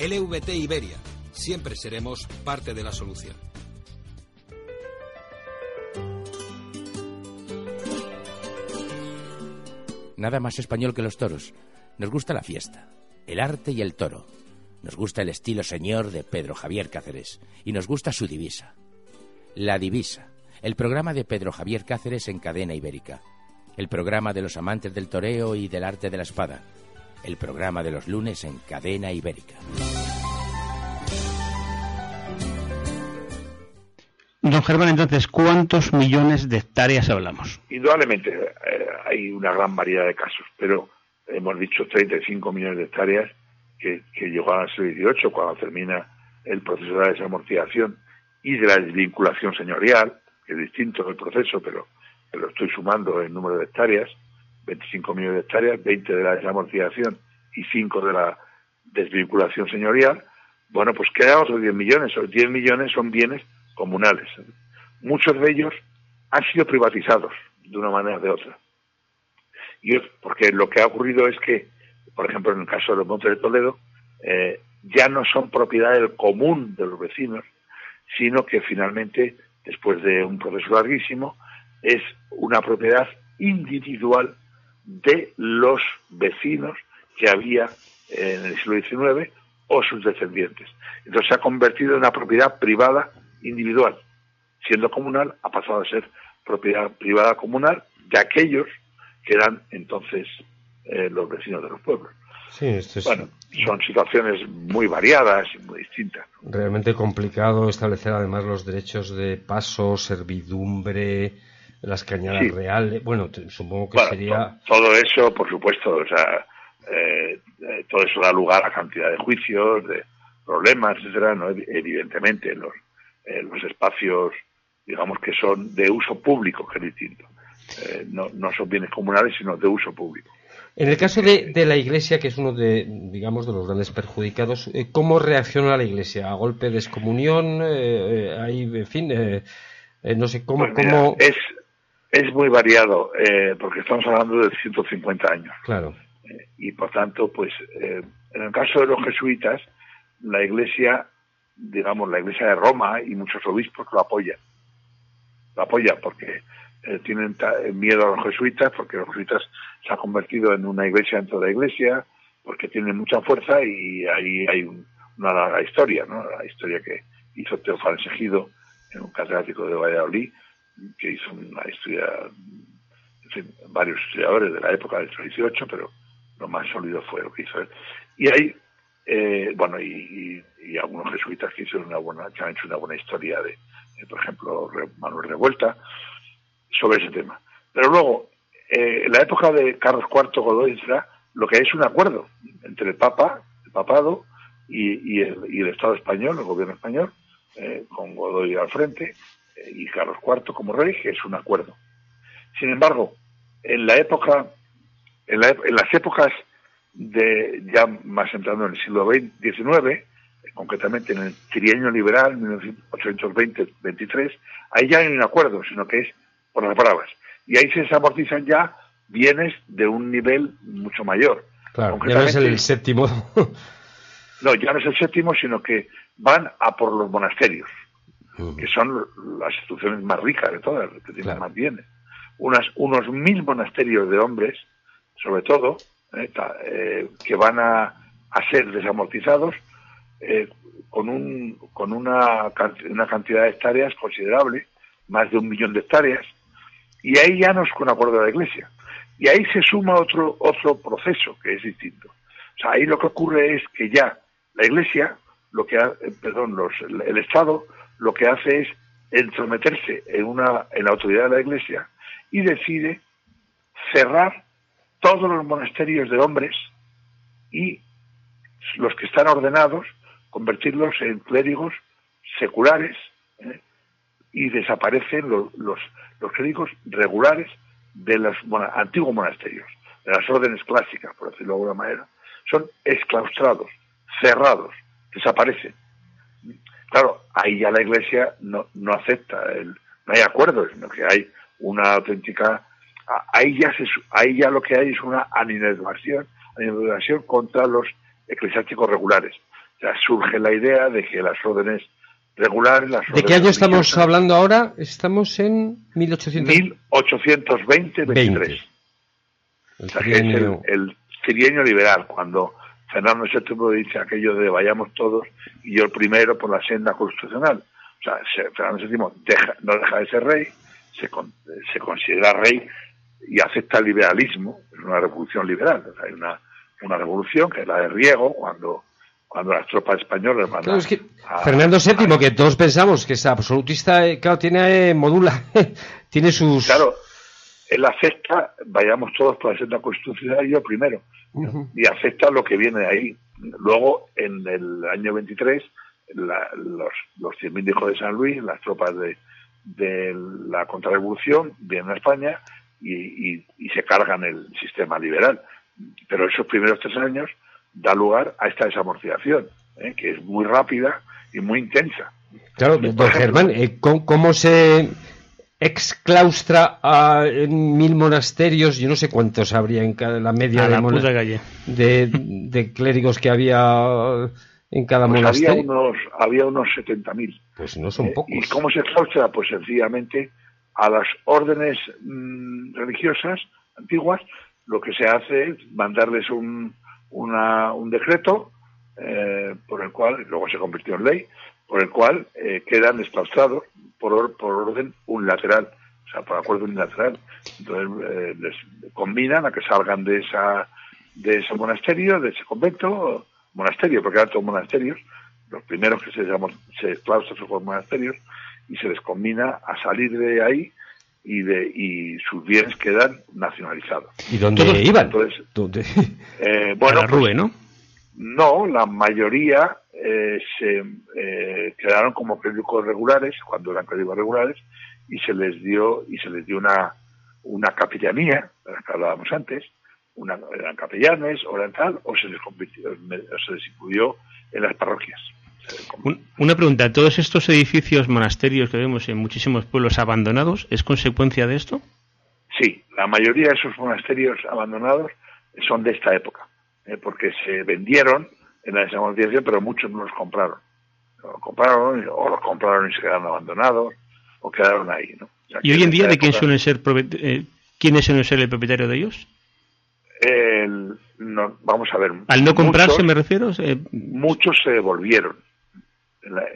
LVT Iberia, siempre seremos parte de la solución. Nada más español que los toros. Nos gusta la fiesta, el arte y el toro. Nos gusta el estilo señor de Pedro Javier Cáceres y nos gusta su divisa. La divisa, el programa de Pedro Javier Cáceres en cadena ibérica. El programa de los amantes del toreo y del arte de la espada. El programa de los lunes en cadena ibérica. Don Germán, entonces, ¿cuántos millones de hectáreas hablamos? Indudablemente eh, hay una gran variedad de casos, pero hemos dicho 35 millones de hectáreas que, llegó al siglo XVIII, cuando termina el proceso de la desamortización y de la desvinculación señorial, que es distinto del proceso, pero, lo estoy sumando en número de hectáreas, 25 millones de hectáreas, 20 de la desamortización y 5 de la desvinculación señorial, bueno, pues quedan otros 10 millones. Esos 10 millones son bienes comunales. Muchos de ellos han sido privatizados de una manera o de otra. Y porque lo que ha ocurrido es que por ejemplo en el caso de los Montes de Toledo, eh, ya no son propiedad del común de los vecinos, sino que finalmente, después de un proceso larguísimo, es una propiedad individual de los vecinos que había en el siglo XIX o sus descendientes. Entonces se ha convertido en una propiedad privada individual. Siendo comunal, ha pasado a ser propiedad privada comunal de aquellos que eran entonces eh, los vecinos de los pueblos. Sí, esto es... Bueno, son situaciones muy variadas y muy distintas. Realmente complicado establecer además los derechos de paso, servidumbre, las cañadas reales. Bueno, supongo que sería. Todo eso, por supuesto, o sea, eh, eh, todo eso da lugar a cantidad de juicios, de problemas, etcétera. ¿no? Evidentemente, los, los espacios, digamos que son de uso público, que es distinto. no, no son bienes comunales, sino de uso público. En el caso de, la Iglesia, que es uno de, digamos, de los grandes perjudicados, eh, ¿cómo reacciona la Iglesia? ¿A golpe de excomunión? Eh, eh hay, en fin, eh, no sé cómo... Pues es, es muy variado, porque estamos hablando de 150 años. Claro. y por tanto, pues, en el caso de los jesuitas, la Iglesia, digamos, la Iglesia de Roma y muchos obispos lo apoyan. Lo apoyan porque eh, tienen eh, miedo a los jesuitas porque los jesuitas se han convertido en una iglesia dentro de la iglesia, porque tienen mucha fuerza y ahí hay una larga historia, ¿no? La historia que hizo Teófano Segido en un catedrático de Valladolid, que hizo una historia, en fin, varios historiadores de la época del siglo XVIII, pero lo más sólido fue lo que hizo él. Y hay, eh, bueno, y, algunos jesuitas que hicieron una buena, que han hecho una buena historia de, por ejemplo, Manuel Revuelta, sobre ese tema. Pero luego, eh, en la época de Carlos IV Godoy, lo que es un acuerdo entre el Papa, el Papado y, el, Estado español, el gobierno español, eh, con Godoy al frente y Carlos IV como rey, que es un acuerdo. Sin embargo, en la época, en, las épocas de ya más entrando en el siglo XIX, concretamente en el trienio liberal 1820-23, ahí ya no hay un acuerdo, sino que es por las palabras. Y ahí se desamortizan ya bienes de un nivel mucho mayor. Claro, ya no es el séptimo. no, ya no es el séptimo, sino que van a por los monasterios, que son las instituciones más ricas de todas, que tienen más bienes. Unas, unos mil monasterios de hombres, sobre todo, eh, eh, que van a, a ser desamortizados eh, con, un, con una, una cantidad de hectáreas considerable, más de un millón de hectáreas, y ahí ya no es con acuerdo de la Iglesia. Y ahí se suma otro, otro proceso que es distinto. O sea, ahí lo que ocurre es que ya la Iglesia, lo que eh, perdón, los, el Estado, lo que hace es entrometerse en, una, en la autoridad de la Iglesia y decide cerrar todos los monasterios de hombres y los que están ordenados convertirlos en clérigos seculares ¿eh? y desaparecen los, los, clérigos regulares de los antiguos monasterios, de las órdenes clásicas, por decirlo de alguna manera. Son exclaustrados, cerrados, desaparecen. Claro, ahí ya la Iglesia no, no acepta, el, no hay acuerdo, sino que hay una auténtica... Ahí ya, se, ahí ya lo que hay es una animadversión, animadversión contra los eclesiásticos regulares ya surge la idea de que las órdenes regulares... Las ¿De qué año estamos hablando ahora? Estamos en 1800... 1820-23. O sea, que es el, trienio liberal, cuando Fernando VII dice aquello de vayamos todos y yo el primero por la senda constitucional. O sea, Fernando VII no deja de ser rey, se, se considera rey y acepta el liberalismo, es una revolución liberal. hay una, una revolución que es la de Riego, cuando cuando las tropas españolas van Fernando VII, que todos pensamos que es absolutista, eh, claro, tiene eh, modula, [laughs] tiene sus... Claro, él acepta, vayamos todos por la senda constitucional y yo primero, y acepta lo que viene de ahí. Luego, en el año 23, los, los 100.000 hijos de San Luis, las tropas de, de la contrarrevolución, vienen a España y, y, y se cargan el sistema liberal. Pero esos primeros tres años da lugar a esta desamortización, ¿eh? que es muy rápida y muy intensa. Claro, don Germán, eh, ¿cómo, se exclaustra a mil monasterios? Yo no sé cuántos habría en cada, la media de, de, clérigos que había en cada pues monasterio. Había unos, había unos 70.000. Pues no son eh, pocos. ¿Y cómo se exclaustra? Pues sencillamente a las órdenes mm, religiosas antiguas lo que se hace es mandarles un, una, un decreto eh, por el cual, luego se convirtió en ley, por el cual eh, quedan exclaustrados por, por orden unilateral, o sea, por acuerdo unilateral. Entonces eh, les combinan a que salgan de esa de ese monasterio, de ese convento, monasterio, porque eran todos monasterios, los primeros que se, llaman, se claustran son monasterios, y se les combina a salir de ahí y, de, y sus bienes quedan nacionalizados. ¿Y dónde iban? Entonces, Eh, bueno, pues, ¿no? No, la mayoría eh, se eh, quedaron como clérigos regulares cuando eran clérigos regulares y se les dio y se les dio una una capellanía, de la que hablábamos antes, una, eran capellanes, oriental, o se les convirtió, se les incluyó en las parroquias. Una pregunta, ¿todos estos edificios, monasterios que vemos en muchísimos pueblos abandonados, es consecuencia de esto? Sí, la mayoría de esos monasterios abandonados son de esta época, ¿eh? porque se vendieron en la desamortización, pero muchos no los compraron. Los compraron o los compraron y se quedaron abandonados o quedaron ahí. ¿no? ¿Y hoy en día de quién suelen ser, eh, quiénes suelen ser el propietario de ellos? vamos a ver. Al no comprarse, me refiero. Muchos se devolvieron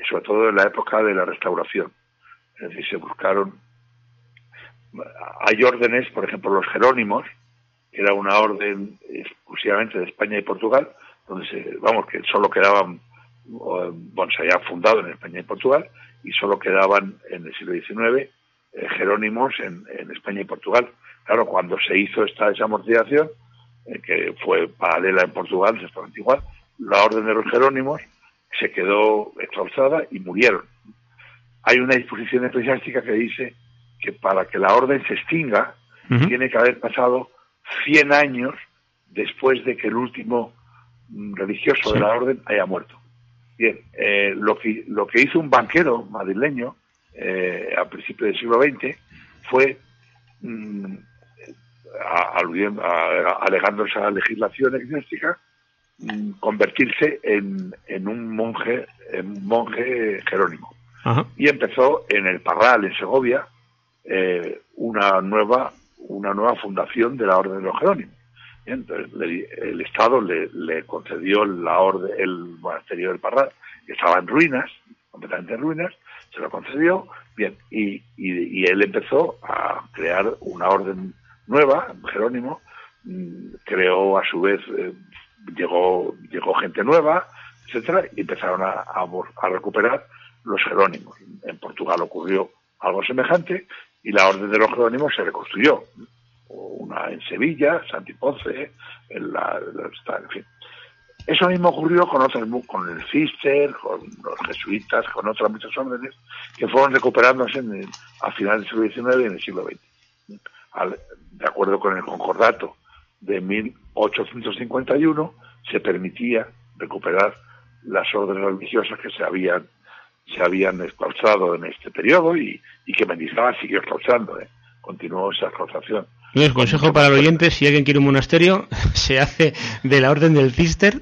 sobre todo en la época de la restauración. Es decir, se buscaron. Hay órdenes, por ejemplo, los Jerónimos, era una orden exclusivamente de España y Portugal, donde se, vamos, que solo quedaban, bueno, se había fundado en España y Portugal, y solo quedaban en el siglo XIX eh, Jerónimos en, España y Portugal. Claro, cuando se hizo esta desamortización, eh, que fue paralela en Portugal, exactamente igual, la orden de los Jerónimos se quedó exhaustada y murieron. Hay una disposición eclesiástica que dice que para que la orden se extinga tiene que haber pasado 100 años después de que el último mm, religioso de la orden haya muerto. Bien, eh, lo, que, lo que hizo un banquero madrileño eh, a principios del siglo XX fue, mm, aludiendo, alegando esa legislación eclesiástica, mm, convertirse en, en, un monje, en un monje jerónimo. Y empezó en el Parral, en Segovia, eh, una nueva una nueva fundación de la Orden de los Jerónimos. Entonces, el Estado le, concedió la orden, el monasterio del Parral, que estaba en ruinas, completamente en ruinas, se lo concedió, bien, y, él empezó a crear una orden nueva, Jerónimo, mm, creó a su vez, eh, llegó, llegó gente nueva, etcétera, y empezaron a, recuperar los Jerónimos. En Portugal ocurrió algo semejante y la orden de los Jerónimos se reconstruyó. Una en Sevilla, Santiponce, en la, en fin. Eso mismo ocurrió con otras, con el Cister, con los jesuitas, con otras muchas órdenes que fueron recuperándose en a finales del siglo XIX y en el siglo XX. de acuerdo con el concordato de 1851, se permitía recuperar las órdenes religiosas que se habían se habían exclausado en este periodo y, que Mendizábal siguió exclausando, ¿eh? continuó esa exclausación. el consejo para el oyente, si alguien quiere un monasterio, [laughs] se hace de la orden del Cister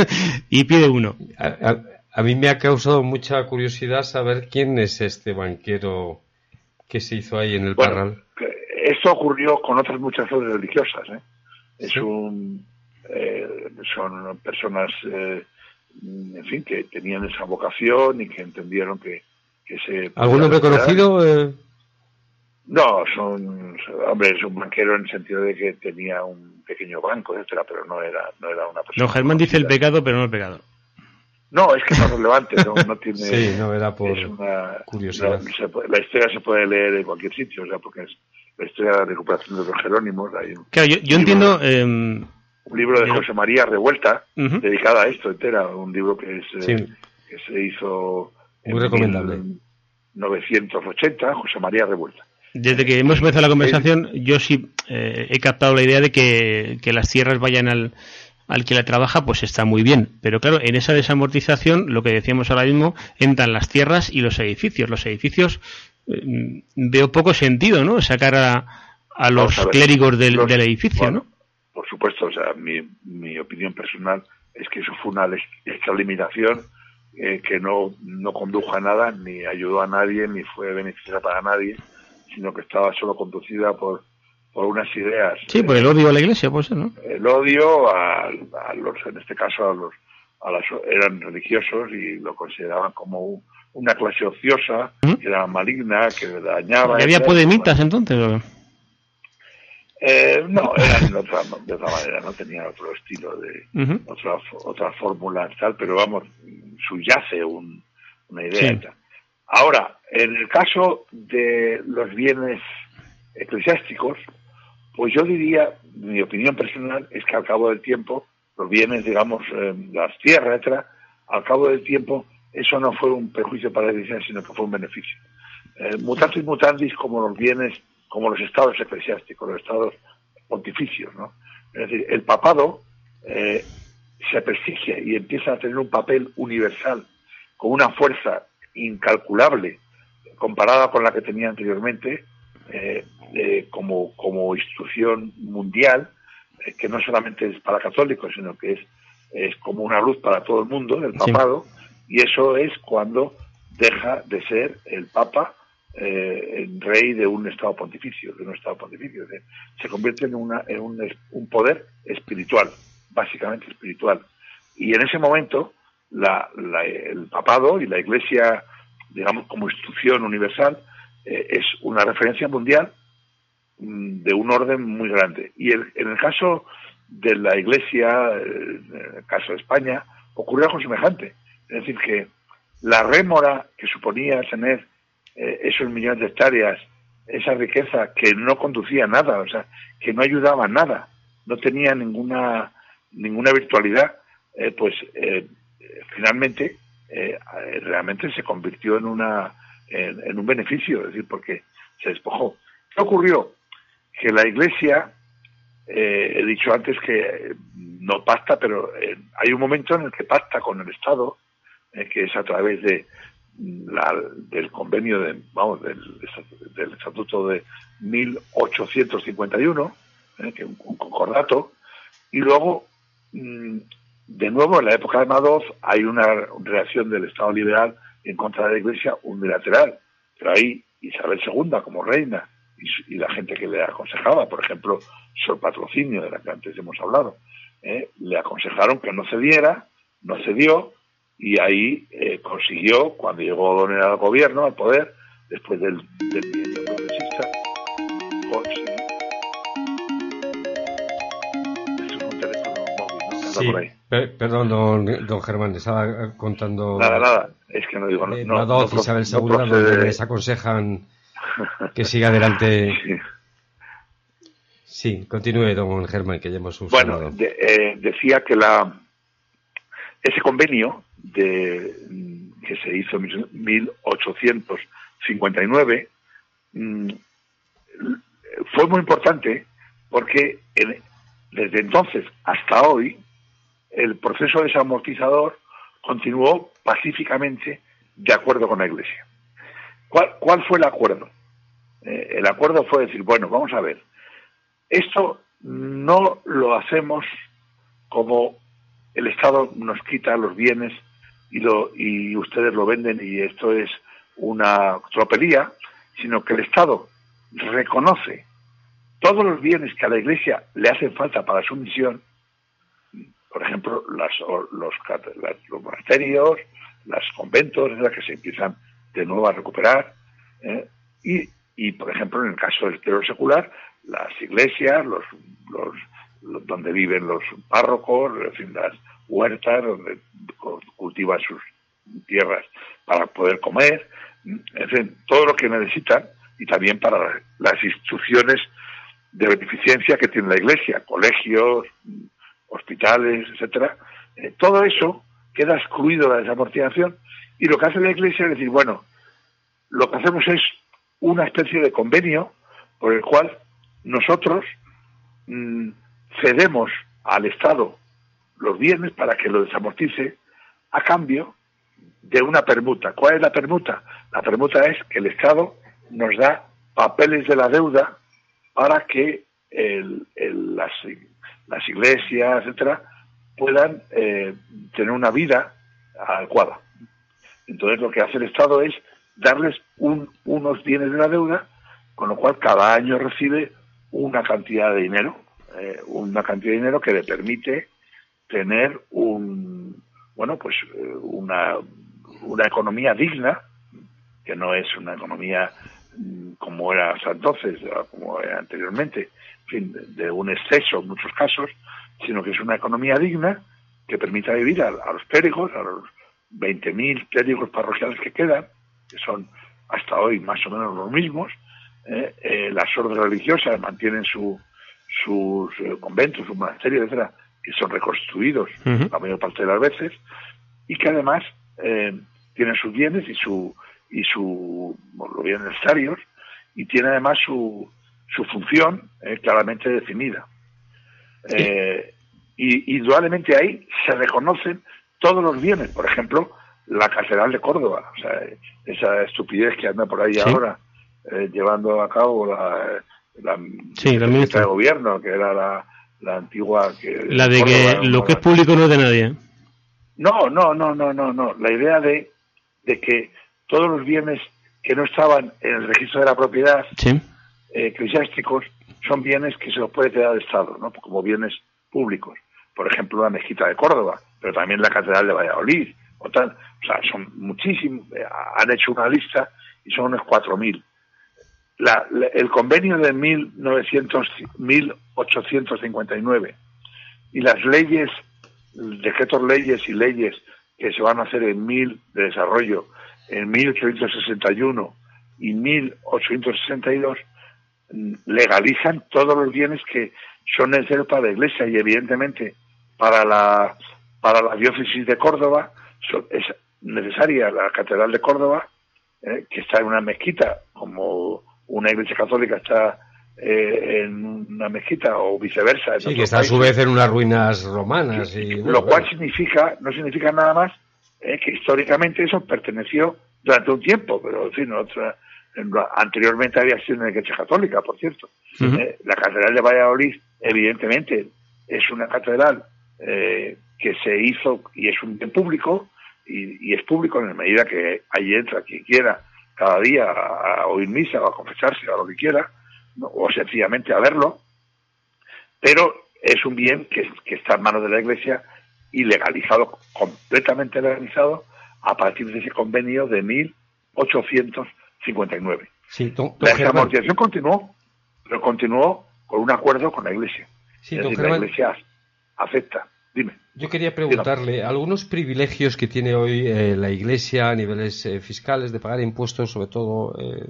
[laughs] y pide uno. A, mí me ha causado mucha curiosidad saber quién es este banquero que se hizo ahí en el Parral. Esto ocurrió con otras muchas órdenes religiosas. ¿eh? Es un, eh, son personas eh, en fin, que tenían esa vocación y que entendieron que, que se... ¿Algún hombre conocido? Eh? No, son, hombre, es un banquero en el sentido de que tenía un pequeño banco, etcétera, pero no era, no era una persona. No, Germán dice el pecado, pero no el pecado. No, es que no es relevante, no, [laughs] tiene. sí, no era por curiosidad. la historia se puede leer en cualquier sitio, o sea, porque es la historia de la recuperación de los Jerónimos. claro, yo, entiendo. Eh, un libro de José María Revuelta, dedicado a esto entera, un libro que, es, eh, que se hizo Muy recomendable. 1980, José María Revuelta. Desde que hemos empezado la conversación, yo sí eh, he captado la idea de que, las tierras vayan al, al que la trabaja, pues está muy bien. Pero claro, en esa desamortización, lo que decíamos ahora mismo, entran las tierras y los edificios. Los edificios eh, veo poco sentido, ¿no? Sacar a, a los clérigos del, del edificio, ¿no? Por supuesto, o sea, mi, mi opinión personal es que eso fue una extralimitación eh, que no, no condujo a nada, ni ayudó a nadie, ni fue beneficiosa para nadie, sino que estaba solo conducida por, por unas ideas. Sí, por el odio a la iglesia, pues, ¿no? El odio a, los, en este caso, a los, a las, eran religiosos y lo consideraban como una clase ociosa, que era maligna, que dañaba. ¿Y había podemitas entonces? Eh, no, eran de otra, de otra manera, no tenían otro estilo de otra, otra fórmula tal, pero vamos, subyace un, una idea. Ahora, en el caso de los bienes eclesiásticos, pues yo diría, mi opinión personal es que al cabo del tiempo, los bienes, digamos, eh, las tierras, etcétera, al cabo del tiempo, eso no fue un perjuicio para la iglesia, sino que fue un beneficio. Eh, mutatis mutandis, como los bienes como los estados eclesiásticos, los estados pontificios, ¿no? Es decir, el papado eh, se prestigia y empieza a tener un papel universal, con una fuerza incalculable comparada con la que tenía anteriormente, eh, eh, como, como institución mundial, que no solamente es para católicos, sino que es, es como una luz para todo el mundo, el papado, y eso es cuando deja de ser el papa eh, rey de un estado pontificio, de un estado pontificio. se convierte en, una, en un, poder espiritual, básicamente espiritual. Y en ese momento, el papado y la iglesia, digamos, como institución universal, eh, es una referencia mundial mm, de un orden muy grande. Y en el caso de la iglesia, eh, en el caso de España, ocurrió algo semejante. Es decir, que la rémora que suponía tener eh, esos millones de hectáreas, esa riqueza que no conducía nada, o sea, que no ayudaba a nada, no tenía ninguna, ninguna virtualidad, eh, pues eh, finalmente realmente se convirtió en, una, en, un beneficio, es decir, porque se despojó. ¿Qué ocurrió? Que la Iglesia he dicho antes que no pacta, pero hay un momento en el que pacta con el Estado, que es a través de del convenio de, vamos, del, del estatuto de 1851, que un, un concordato, y luego mm, de nuevo, en la época de Madoff hay una reacción del Estado liberal en contra de la Iglesia unilateral, pero ahí Isabel II como reina y, la gente que le aconsejaba, por ejemplo, Sor Patrocinio, de la que antes hemos hablado, eh, le aconsejaron que no cediera, no cedió, y ahí eh, consiguió, cuando llegó Donner al gobierno, al poder, después del, del progresista, sí. perdón, don, Germán, estaba contando. Nada, nada, es que no digo. Eh, no, no, Isabel II, donde les aconsejan [laughs] que siga adelante. Sí. continúe, don Germán, que ya hemos Bueno, eh, decía que la ese convenio de, que se hizo en 1859 mm, fue muy importante porque desde entonces hasta hoy el proceso desamortizador continuó pacíficamente de acuerdo con la Iglesia. ¿Cuál, fue el acuerdo? Eh, el acuerdo fue decir, bueno, vamos a ver, esto no lo hacemos como el Estado nos quita los bienes y, lo, y ustedes lo venden y esto es una tropelía, sino que el Estado reconoce todos los bienes que a la Iglesia le hacen falta para su misión por ejemplo, las, los, los monasterios, los conventos, que se empiezan de nuevo a recuperar. ¿eh? Y, y, por ejemplo, en el caso del clero secular, las iglesias, los, los, donde viven los párrocos, en las huertas, donde cultivan sus tierras para poder comer, en fin, todo lo que necesitan y también para las instituciones de beneficencia que tiene la iglesia, colegios, hospitales, etcétera, eh, todo eso queda excluido de la desamortización y lo que hace la Iglesia es decir, bueno, lo que hacemos es una especie de convenio por el cual nosotros mm, cedemos al Estado los bienes para que lo desamortice a cambio de una permuta. ¿Cuál es la permuta? La permuta es que el Estado nos da papeles de la deuda para que las las iglesias, etcétera, puedan eh, tener una vida adecuada. Entonces lo que hace el Estado es darles unos bienes de la deuda, con lo cual cada año recibe una cantidad de dinero, eh, una cantidad de dinero que le permite tener un, bueno, pues eh, una, una economía digna, que no es una economía mm, como era hasta entonces, como era anteriormente, de un exceso en muchos casos, sino que es una economía digna que permita vivir a, los clérigos, a los 20.000 clérigos parroquiales que quedan, que son hasta hoy más o menos los mismos, eh, eh, las órdenes religiosas mantienen su, sus eh, conventos, sus monasterios, etcétera, que son reconstruidos la mayor parte de las veces, y que además tienen sus bienes y su y su los bienes necesarios y tiene además su, su función eh, claramente definida. Eh, y indudablemente ahí se reconocen todos los bienes, por ejemplo, la Catedral de Córdoba, o sea, esa estupidez que anda por ahí ahora eh, llevando a cabo la, la, de gobierno, que era la, la antigua... Que, la de que lo que es público no es de nadie. No, no, no, no, no, no. La idea de, de que todos los bienes que no estaban en el registro de la propiedad sí eh, eclesiásticos son bienes que se los puede quedar el Estado, ¿no? como bienes públicos. Por ejemplo, la mezquita de Córdoba, pero también la Catedral de Valladolid, o tal. O sea, son muchísimos, eh, han hecho una lista y son unos 4.000. La, el convenio de 1900, 1859 y las leyes, decretos leyes y leyes que se van a hacer en mil de desarrollo en 1861 y 1862 legalizan todos los bienes que son necesarios para la Iglesia y evidentemente para la para la diócesis de Córdoba es necesaria la catedral de Córdoba eh, que está en una mezquita como una iglesia católica está eh, en una mezquita o viceversa. sí, que está a su vez en unas ruinas romanas. Y, lo cual significa, no significa nada más eh, que históricamente eso perteneció durante un tiempo, pero en fin, otra, anteriormente había sido una iglesia católica, por cierto. Eh, la Catedral de Valladolid, evidentemente, es una catedral eh, que se hizo y es un bien público, y, es público en la medida que ahí entra quien quiera cada día a, oír misa o a confesarse o a lo que quiera, o sencillamente a verlo, pero es un bien que, que está en manos de la Iglesia y legalizado, completamente legalizado, a partir de ese convenio de 1859. Sí, la amortización continuó, pero continuó con un acuerdo con la Iglesia. Sí, la Iglesia acepta. Dime. Yo quería preguntarle, algunos privilegios que tiene hoy eh, la Iglesia a niveles eh, fiscales de pagar impuestos, sobre todo eh,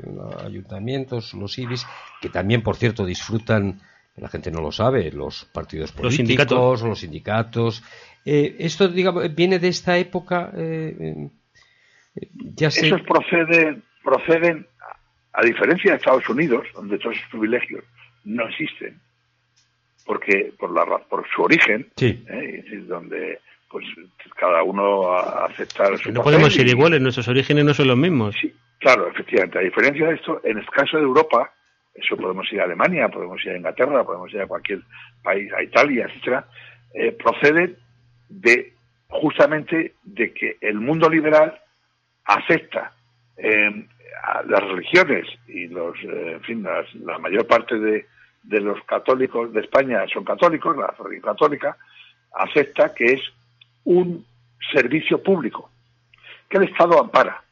ayuntamientos, los IBIS, que también, por cierto, disfrutan, la gente no lo sabe, los partidos políticos, los sindicatos. Los sindicatos. esto, digamos, viene de esta época. ya Esos proceden, proceden, a diferencia de Estados Unidos, donde todos esos privilegios no existen porque por la por su origen, ¿eh? donde pues cada uno acepta su No podemos ser iguales, nuestros orígenes no son los mismos. Sí, claro, efectivamente. A diferencia de esto, en el caso de Europa, eso podemos ir a Alemania, podemos ir a Inglaterra, podemos ir a cualquier país, a Italia, etcétera, eh, procede de justamente de que el mundo liberal acepta eh, las religiones y los, eh, en fin, la mayor parte de, de los católicos de España son católicos, la religión católica, acepta que es un servicio público, que el Estado ampara,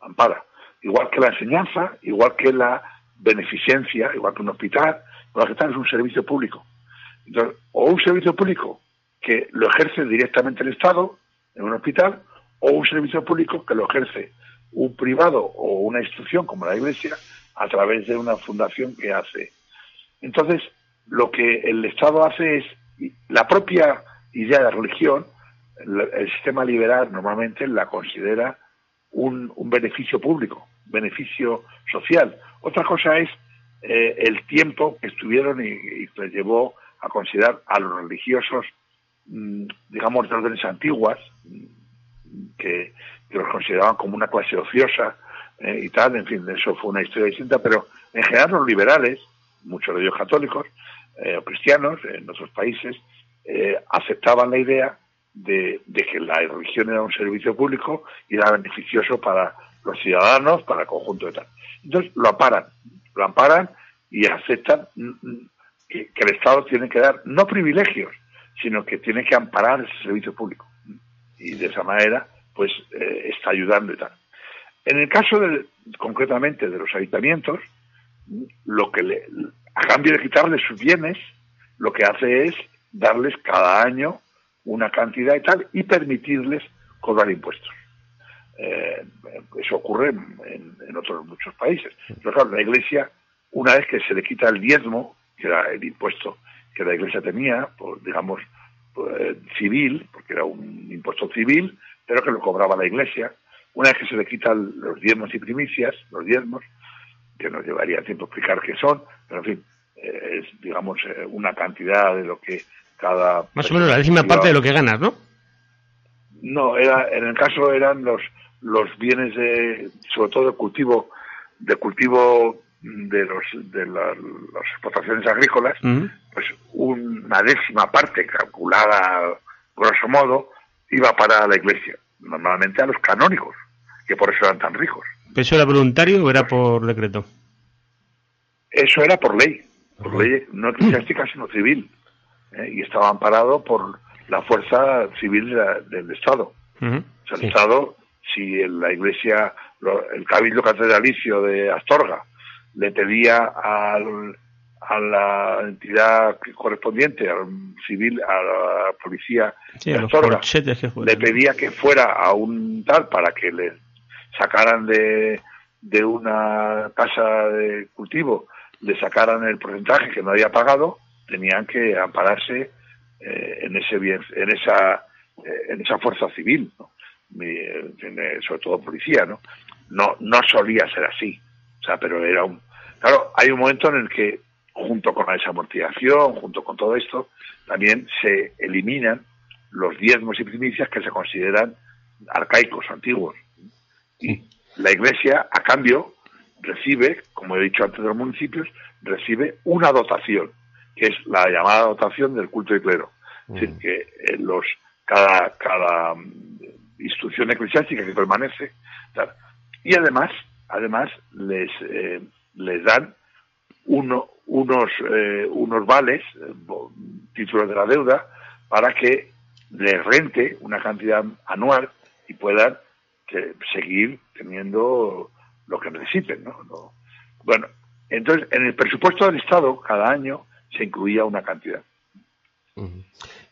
ampara, igual que la enseñanza, igual que la beneficencia, igual que un hospital, lo que es un servicio público. Entonces, o un servicio público que lo ejerce directamente el Estado en un hospital, o un servicio público que lo ejerce un privado o una institución como la Iglesia a través de una fundación que hace entonces, lo que el Estado hace es la propia idea de religión, el, sistema liberal normalmente la considera un, beneficio público, beneficio social. Otra cosa es eh, el tiempo que estuvieron y, y les llevó a considerar a los religiosos, mm, digamos, de órdenes antiguas, mm, que, los consideraban como una clase ociosa eh, y tal, en fin, eso fue una historia distinta, pero en general los liberales, muchos de ellos católicos eh, o cristianos en otros países, eh, aceptaban la idea de, que la religión era un servicio público y era beneficioso para los ciudadanos, para el conjunto de tal. Entonces lo amparan, lo amparan y aceptan que, el Estado tiene que dar no privilegios, sino que tiene que amparar ese servicio público. Y de esa manera, pues eh, está ayudando y tal. En el caso de, concretamente de los ayuntamientos, lo que le, a cambio de quitarles sus bienes, lo que hace es darles cada año una cantidad y tal y permitirles cobrar impuestos. Eh, eso ocurre en, otros muchos países. Pero claro, la Iglesia, una vez que se le quita el diezmo, que era el impuesto que la Iglesia tenía, por, digamos, eh, civil, porque era un impuesto civil, pero que lo cobraba la Iglesia, una vez que se le quitan los diezmos y primicias, los diezmos, que nos llevaría tiempo explicar qué son, pero en fin, eh, es, digamos, eh, una cantidad de lo que cada... Más o menos la décima parte de lo que ganas, ¿no? No, era, en el caso eran los, los bienes de, sobre todo de cultivo, de cultivo de los de las explotaciones agrícolas, pues una décima parte calculada grosso modo iba para la iglesia, normalmente a los canónicos, que por eso eran tan ricos. ¿Eso era voluntario o era por decreto? Eso era por ley, por ley no eclesiástica sino civil, ¿eh? y estaba amparado por la fuerza civil del Estado. O sea, el Estado, si la Iglesia, el Cabildo Catedralicio de Astorga le pedía al, a la entidad correspondiente, al civil, a la policía de Astorga, le pedía que fuera a un tal para que le sacaran de, una casa de cultivo, le sacaran el porcentaje que no había pagado, tenían que ampararse eh, en ese bien, en esa eh, en esa fuerza civil, sobre todo policía, ¿no? No no solía ser así, o sea, pero era un claro, hay un momento en el que junto con la desamortización, junto con todo esto, también se eliminan los diezmos y primicias que se consideran arcaicos, antiguos. Y la Iglesia, a cambio, recibe, como he dicho antes de los municipios, recibe una dotación, que es la llamada dotación del culto de clero. Es decir, que eh, los, cada, cada mm, instrucción eclesiástica que permanece, y además, además les, eh, les dan uno, unos, eh, unos vales, títulos de la deuda, para que les rente una cantidad anual y puedan seguir teniendo lo que necesiten. ¿no? Bueno, entonces en el presupuesto del Estado cada año se incluía una cantidad.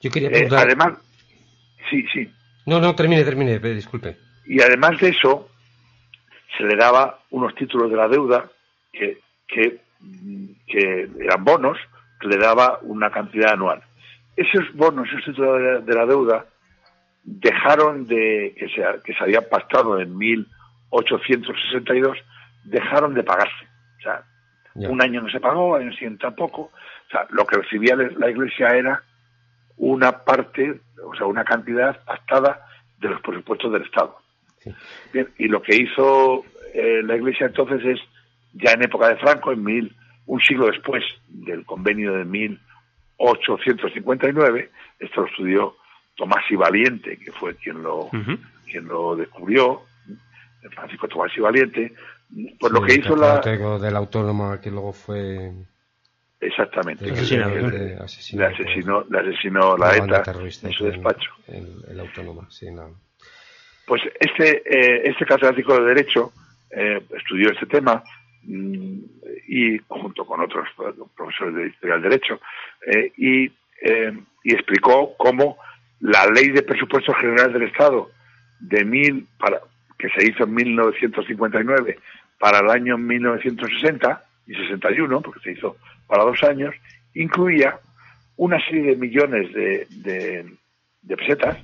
Yo quería eh, preguntar... además, sí, sí. No, no, termine, termine, disculpe. Y además de eso, se le daba unos títulos de la deuda que, que, que eran bonos, que le daba una cantidad anual. Esos bonos, esos títulos de la deuda, dejaron de, que se, que se habían pactado en 1862, dejaron de pagarse. O sea, un año no se pagó, año siguiente tampoco. O sea, lo que recibía la Iglesia era una parte, o sea, una cantidad pactada de los presupuestos del Estado. Bien, y lo que hizo eh, la Iglesia entonces es, ya en época de Franco, en mil, un siglo después del convenio de 1859, esto lo estudió Tomás y Valiente, que fue quien lo, quien lo descubrió, Francisco Tomás y Valiente, pues lo que hizo la... del autónomo que luego fue... Exactamente. Le asesinó, le asesinó, la, ETA en su despacho. El, autónomo, sí, Pues este, eh, este catedrático de Derecho eh, estudió este tema mm, y junto con otros profesores de Historia del Derecho eh, y, y explicó cómo la ley de presupuestos generales del Estado de mil para, que se hizo en 1959 para el año 1960 y 61, porque se hizo para dos años, incluía una serie de millones de, de, pesetas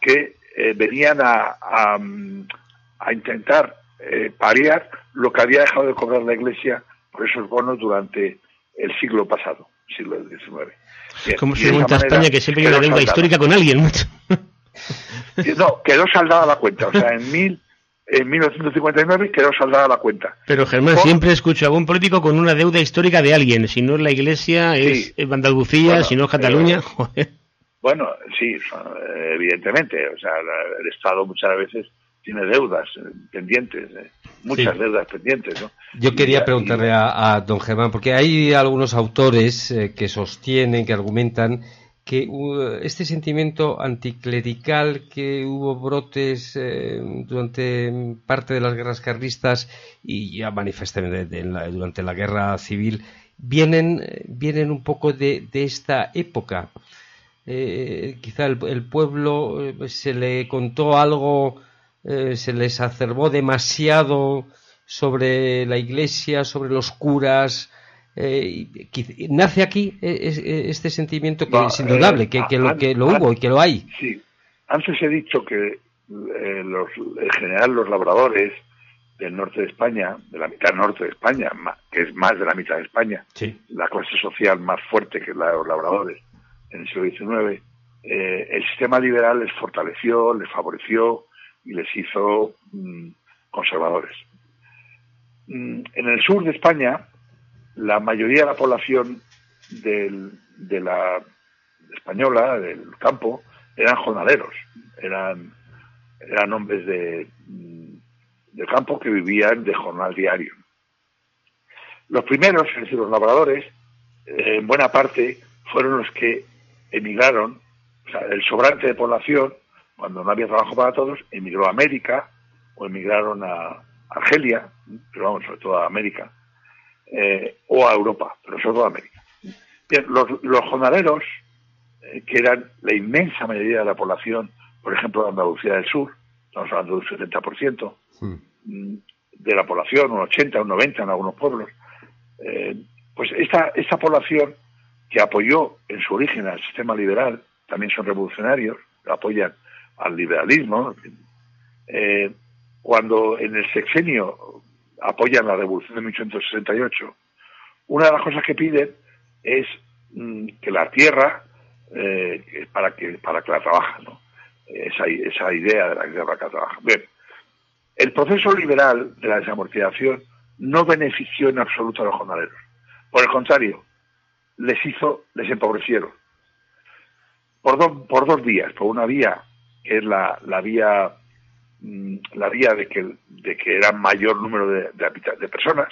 que eh, venían a, a, intentar eh, pariar lo que había dejado de cobrar la Iglesia por esos bonos durante el siglo pasado, siglo XIX. Como se cuenta España que siempre hay una deuda histórica con alguien. no, quedó saldada la cuenta. O sea, en, mil, en 1959 quedó saldada la cuenta. Pero Germán, siempre escucho a un político con una deuda histórica de alguien. Si no es la Iglesia, es, Andalucía, si no es Cataluña. [laughs] Bueno, sí, evidentemente. O sea, el Estado muchas veces tiene deudas eh, pendientes, eh, muchas deudas pendientes. ¿no? Yo quería preguntarle a, don Germán, porque hay algunos autores eh, que sostienen, que argumentan que este sentimiento anticlerical que hubo brotes durante parte de las guerras carlistas y ya manifestamente durante la guerra civil vienen, vienen un poco de, esta época. quizá el, pueblo se le contó algo eh, se les acervó demasiado sobre la iglesia, sobre los curas. Eh, nace aquí eh, este sentimiento que es indudable, que, lo, que lo hubo y que lo hay. Sí, antes he dicho que los, en general los labradores del norte de España, de la mitad norte de España, que es más de la mitad de España, la clase social más fuerte que la de los labradores en el siglo XIX, el sistema liberal les fortaleció, les favoreció, y les hizo mm, conservadores. Mm, en el sur de España, la mayoría de la población de la española, del campo, eran jornaleros, eran, hombres de, mm, campo que vivían de jornal diario. Los primeros, es decir, los labradores, eh, en buena parte fueron los que emigraron, o sea, el sobrante de población cuando no había trabajo para todos, emigró a América o emigraron a Argelia, pero vamos, sobre todo a América, eh, o a Europa, pero sobre todo a América. Bien, los, los jornaleros, eh, que eran la inmensa mayoría de la población, por ejemplo, de Andalucía del Sur, estamos hablando de un 70%, mm, de la población, un 80, un 90 en algunos pueblos, eh, pues esta, esta población que apoyó en su origen al sistema liberal, también son revolucionarios, lo apoyan al liberalismo. Eh, cuando en el sexenio apoyan la revolución de 1868, una de las cosas que piden es mm, que la tierra, eh, para, que, para que la trabajen, ¿no? esa, esa idea de la tierra que la trabaja. Bien, el proceso liberal de la desamortización no benefició en absoluto a los jornaleros. Por el contrario, les hizo, les empobrecieron. Por, por dos vías. Por una vía, es la, la vía mm, la vía de que, de que era mayor número de, de, personas,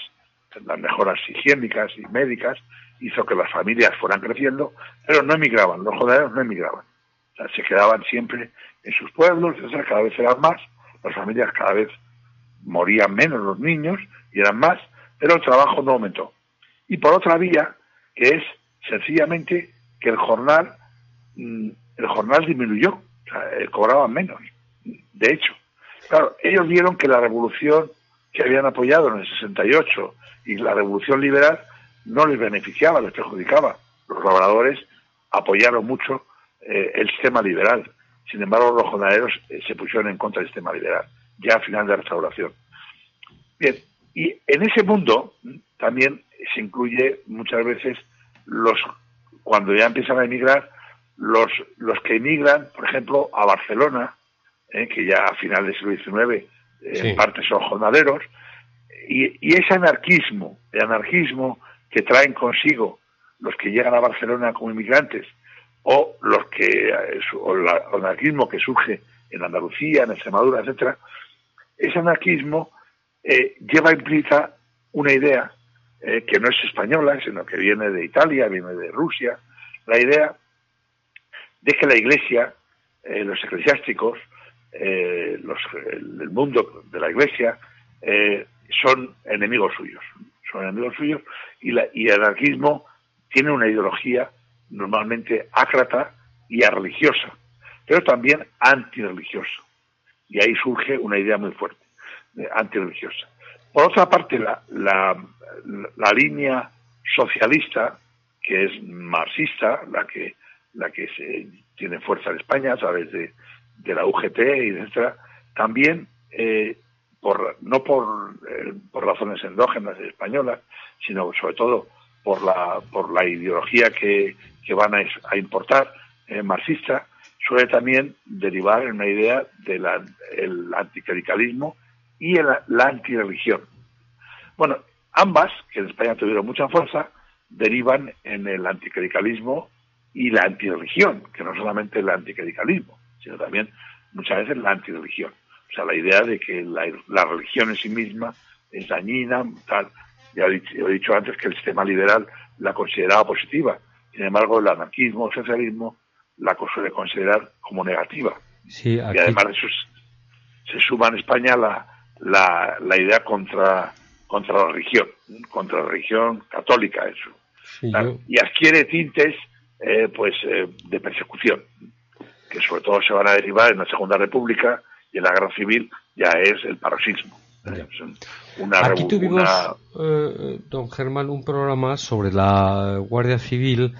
las mejoras higiénicas y médicas, hizo que las familias fueran creciendo, pero no emigraban, los jornaleros no emigraban. O sea, se quedaban siempre en sus pueblos, cada vez eran más, las familias cada vez morían menos los niños y eran más, pero el trabajo no aumentó. Y por otra vía, que es sencillamente que el jornal, mm, el jornal disminuyó, o eh, cobraban menos. De hecho, claro, ellos vieron que la revolución que habían apoyado en el 68 y la revolución liberal no les beneficiaba, les perjudicaba. Los laboradores apoyaron mucho eh, el sistema liberal. Sin embargo, los jornaleros eh, se pusieron en contra del sistema liberal, ya a final de la restauración. Bien, y en ese mundo también se incluye muchas veces los, cuando ya empiezan a emigrar, los, los que emigran, por ejemplo, a Barcelona, eh, que ya a final del siglo XIX en parte son jornaleros, y, y, ese anarquismo, el anarquismo que traen consigo los que llegan a Barcelona como inmigrantes, o los que o el anarquismo que surge en Andalucía, en Extremadura, etcétera, ese anarquismo eh, lleva implícita una idea eh, que no es española, sino que viene de Italia, viene de Rusia, la idea de que la Iglesia, eh, los eclesiásticos, los, el, mundo de la Iglesia, son enemigos suyos, son enemigos suyos, y, la, y el anarquismo tiene una ideología normalmente ácrata y religiosa, pero también antirreligiosa. Y ahí surge una idea muy fuerte, antirreligiosa. Por otra parte, la, la, línea socialista, que es marxista, la que, la que se, tiene fuerza en España a través de, de la UGT etcétera, también eh, por, no por, eh, por razones endógenas españolas, sino sobre todo por la, por la ideología que, que van a, importar eh, marxista, suele también derivar en una idea del el anticlericalismo y el, la antirreligión. Bueno, ambas, que en España tuvieron mucha fuerza, derivan en el anticlericalismo y la antirreligión, que no solamente el anticlericalismo, sino también muchas veces la antirreligión. O sea, la idea de que la, la religión en sí misma es dañina, tal. Ya he dicho, antes que el sistema liberal la consideraba positiva, sin embargo, el anarquismo, el socialismo, la suele considerar como negativa. Y además de eso se suma en España la, la, la, idea contra, contra la religión, contra la religión católica, eso. Y adquiere tintes eh, pues eh, de persecución, que sobre todo se van a derivar en la Segunda República y en la Guerra Civil ya es el paroxismo. Aquí tuvimos, eh, don Germán, un programa sobre la Guardia Civil.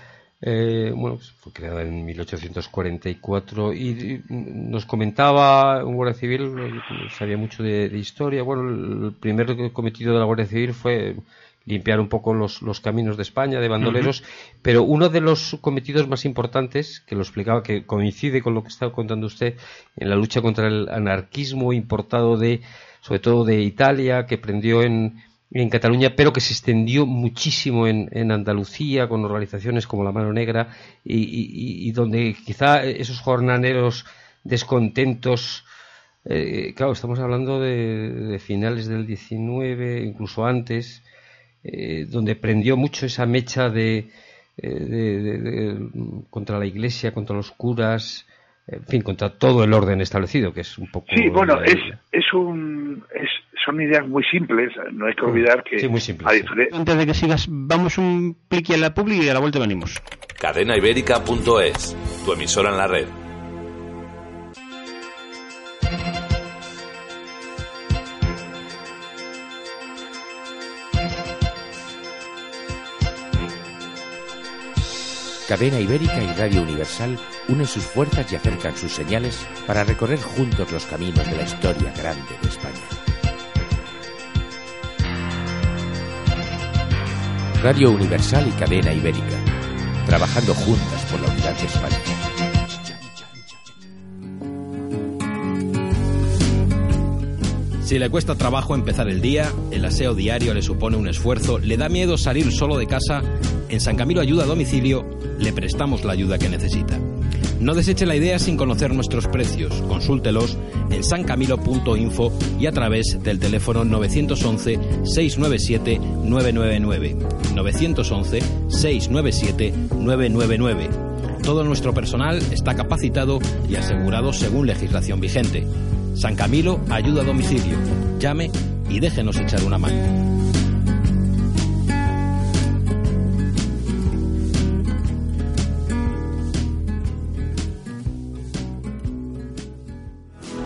Eh, bueno, fue creada en 1844 y, nos comentaba un guardia civil, sabía mucho de, historia. Bueno, el primer cometido de la Guardia Civil fue limpiar un poco los, caminos de España, de bandoleros, pero uno de los cometidos más importantes, que lo explicaba, que coincide con lo que estaba contando usted, en la lucha contra el anarquismo importado de sobre todo de Italia, que prendió en, en Cataluña, pero que se extendió muchísimo en, en Andalucía con organizaciones como la Mano Negra y, donde quizá esos jornaleros descontentos, eh, claro, estamos hablando de, finales del 19, incluso antes, eh, donde prendió mucho esa mecha de, eh, contra la Iglesia, contra los curas, en fin, contra todo el orden establecido, que es un poco... Sí, bueno, es, es un... Es, son ideas muy simples, no hay que olvidar que... Sí, muy simples. Antes de que sigas, vamos un pliqui a la publi y a la vuelta venimos. Cadenaibérica.es, tu emisora en la red. Cadena Ibérica y Radio Universal unen sus fuerzas y acercan sus señales para recorrer juntos los caminos de la historia grande de España. Radio Universal y Cadena Ibérica, trabajando juntas por la unidad de España. Si le cuesta trabajo empezar el día, el aseo diario le supone un esfuerzo, le da miedo salir solo de casa, en San Camilo Ayuda a Domicilio le prestamos la ayuda que necesita. No deseche la idea sin conocer nuestros precios. Consúltelos en sancamilo.info y a través del teléfono 911-697-999. 911-697-999. Todo nuestro personal está capacitado y asegurado según legislación vigente. San Camilo ayuda a domicilio. Llame y déjenos echar una mano.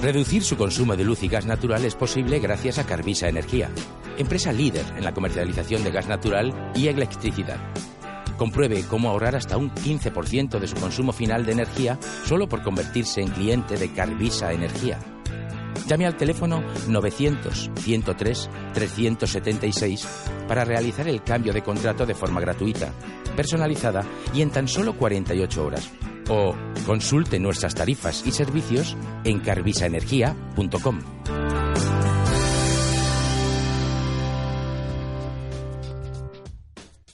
Reducir su consumo de luz y gas natural es posible gracias a Carvisa Energía, empresa líder en la comercialización de gas natural y electricidad. Compruebe cómo ahorrar hasta un 15% de su consumo final de energía solo por convertirse en cliente de Carvisa Energía. Llame al teléfono 900-103-376 para realizar el cambio de contrato de forma gratuita, personalizada y en tan solo 48 horas o consulte nuestras tarifas y servicios en carvisaenergia.com.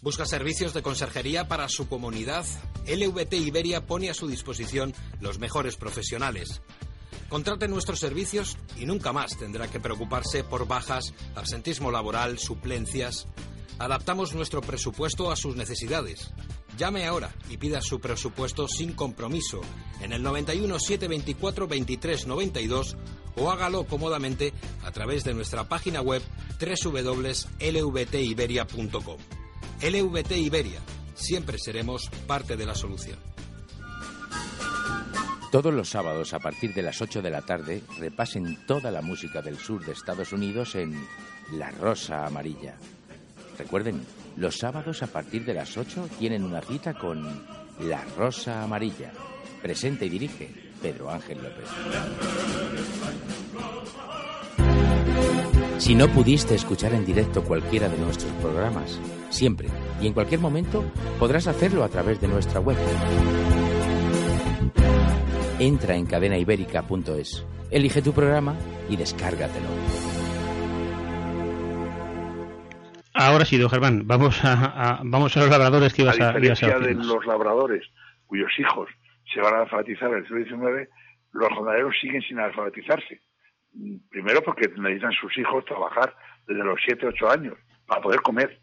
¿Busca servicios de conserjería para su comunidad? LVT Iberia pone a su disposición los mejores profesionales. Contrate nuestros servicios y nunca más tendrá que preocuparse por bajas, absentismo laboral, suplencias. Adaptamos nuestro presupuesto a sus necesidades. Llame ahora y pida su presupuesto sin compromiso en el 91 724 23 92 o hágalo cómodamente a través de nuestra página web www.lvtiberia.com. LVT Iberia, siempre seremos parte de la solución. Todos los sábados a partir de las 8 de la tarde repasen toda la música del sur de Estados Unidos en La Rosa Amarilla. Recuerden, los sábados a partir de las 8 tienen una cita con La Rosa Amarilla. Presenta y dirige Pedro Ángel López. Si no pudiste escuchar en directo cualquiera de nuestros programas, siempre y en cualquier momento podrás hacerlo a través de nuestra web. Entra en cadenaibérica.es, elige tu programa y descárgatelo. Ahora sí, don Germán, vamos a, vamos a los labradores que ibas a, a diferencia de los labradores cuyos hijos se van a alfabetizar en el siglo XIX, los jornaleros siguen sin alfabetizarse. Primero porque necesitan sus hijos trabajar desde los 7, 8 años para poder comer.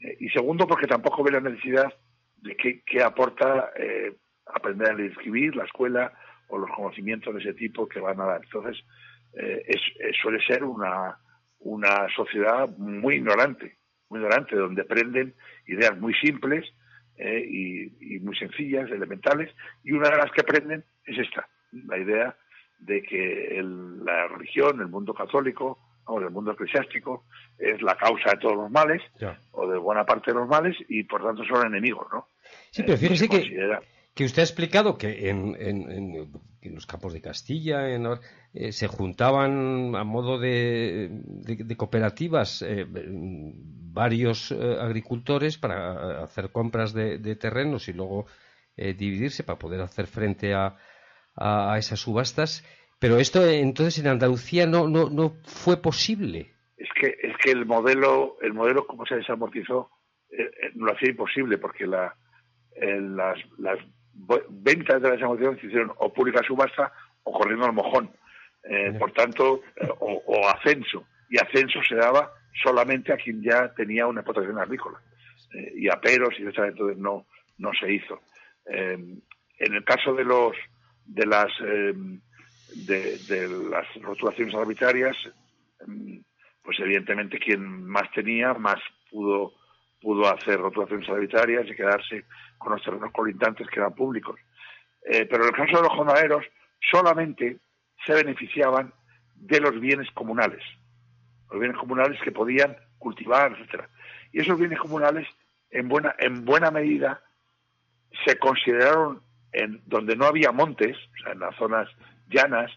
Eh, y segundo porque tampoco ven la necesidad de qué, aporta eh, aprender a escribir, la escuela o los conocimientos de ese tipo que van a dar. Entonces, eh, es, suele ser una, una sociedad muy ignorante muy ignorante, donde aprenden ideas muy simples eh, y, muy sencillas, elementales, y una de las que aprenden es esta, la idea de que la religión, el mundo católico, o el mundo eclesiástico, es la causa de todos los males, o de buena parte de los males, y por tanto son enemigos, ¿no? Sí, pero fíjese que, que usted ha explicado que en, en, los campos de Castilla eh, se juntaban a modo de, cooperativas eh, varios eh, agricultores para hacer compras de, terrenos y luego dividirse para poder hacer frente a, a, esas subastas. Pero esto entonces en Andalucía no, no, no fue posible. Es que, es que el modelo, el modelo como se desamortizó, lo hacía imposible porque la, las, las ventas de las emociones se hicieron o pública subasta o corriendo al mojón. Eh, por tanto, eh, o, ascenso. Y ascenso se daba solamente a quien ya tenía una explotación agrícola. Eh, y a peros, y entonces no, no se hizo. en el caso de los de las de, de, las rotulaciones arbitrarias, pues evidentemente quien más tenía, más pudo pudo hacer rotulaciones arbitrarias y quedarse con los terrenos colindantes que eran públicos. Eh, pero en el caso de los jornaleros, solamente se beneficiaban de los bienes comunales, los bienes comunales que podían cultivar, etcétera. Y esos bienes comunales, en buena, en buena medida, se consideraron, en donde no había montes, o sea, en las zonas llanas,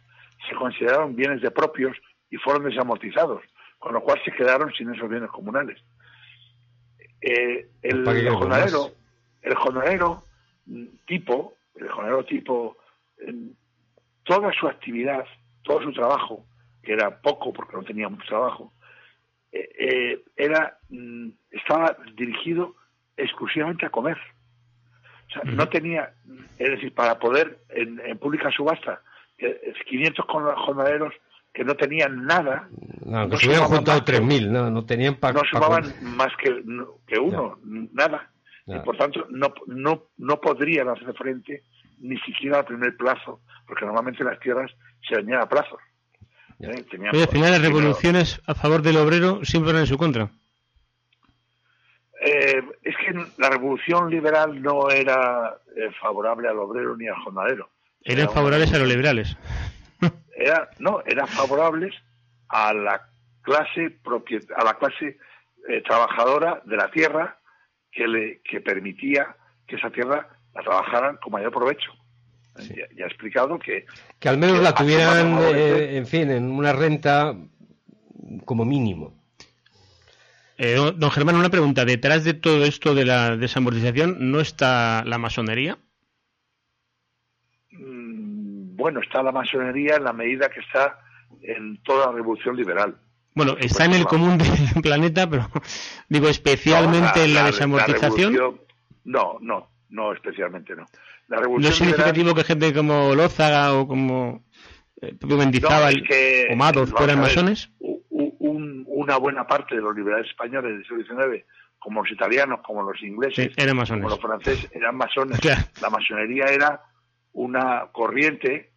se consideraron bienes de propios y fueron desamortizados, con lo cual se quedaron sin esos bienes comunales eh, el, jornalero, el jornalero tipo, el jornalero tipo, toda su actividad, todo su trabajo, que era poco porque no tenía mucho trabajo, eh, eh, era mm, estaba dirigido exclusivamente a comer. O sea, no tenía, es decir, para poder en, pública subasta, 500 jornaleros que no tenían nada. No, se hubieran juntado 3.000, no, no tenían para. No sumaban más que, que uno, nada. Y por tanto, no, no, no podrían hacer frente ni siquiera al primer plazo, porque normalmente las tierras se venían a plazos. ¿Eh? al final las revoluciones a favor del obrero siempre eran en su contra. Eh, es que la revolución liberal no era eh, favorable al obrero ni al jornalero. Eran favorables a los liberales. Era, no, eran favorables a la clase a la clase trabajadora de la tierra que le que permitía que esa tierra la trabajaran con mayor provecho. Ya, he explicado que... Que al menos la tuvieran, eh, en fin, en una renta como mínimo. Eh, don Germán, una pregunta. ¿Detrás de todo esto de la desamortización no está la masonería? Bueno, está la masonería en la medida que está en toda la revolución liberal. Bueno, está en el común [laughs] del planeta, pero digo especialmente en la, desamortización. no, no, no, especialmente no. ¿No es significativo que gente como Lózaga o como eh, Mendizábal o Madoz fueran masones? una buena parte de los liberales españoles del siglo XIX, como los italianos, como los ingleses, como los franceses, eran masones. [laughs] La masonería era una corriente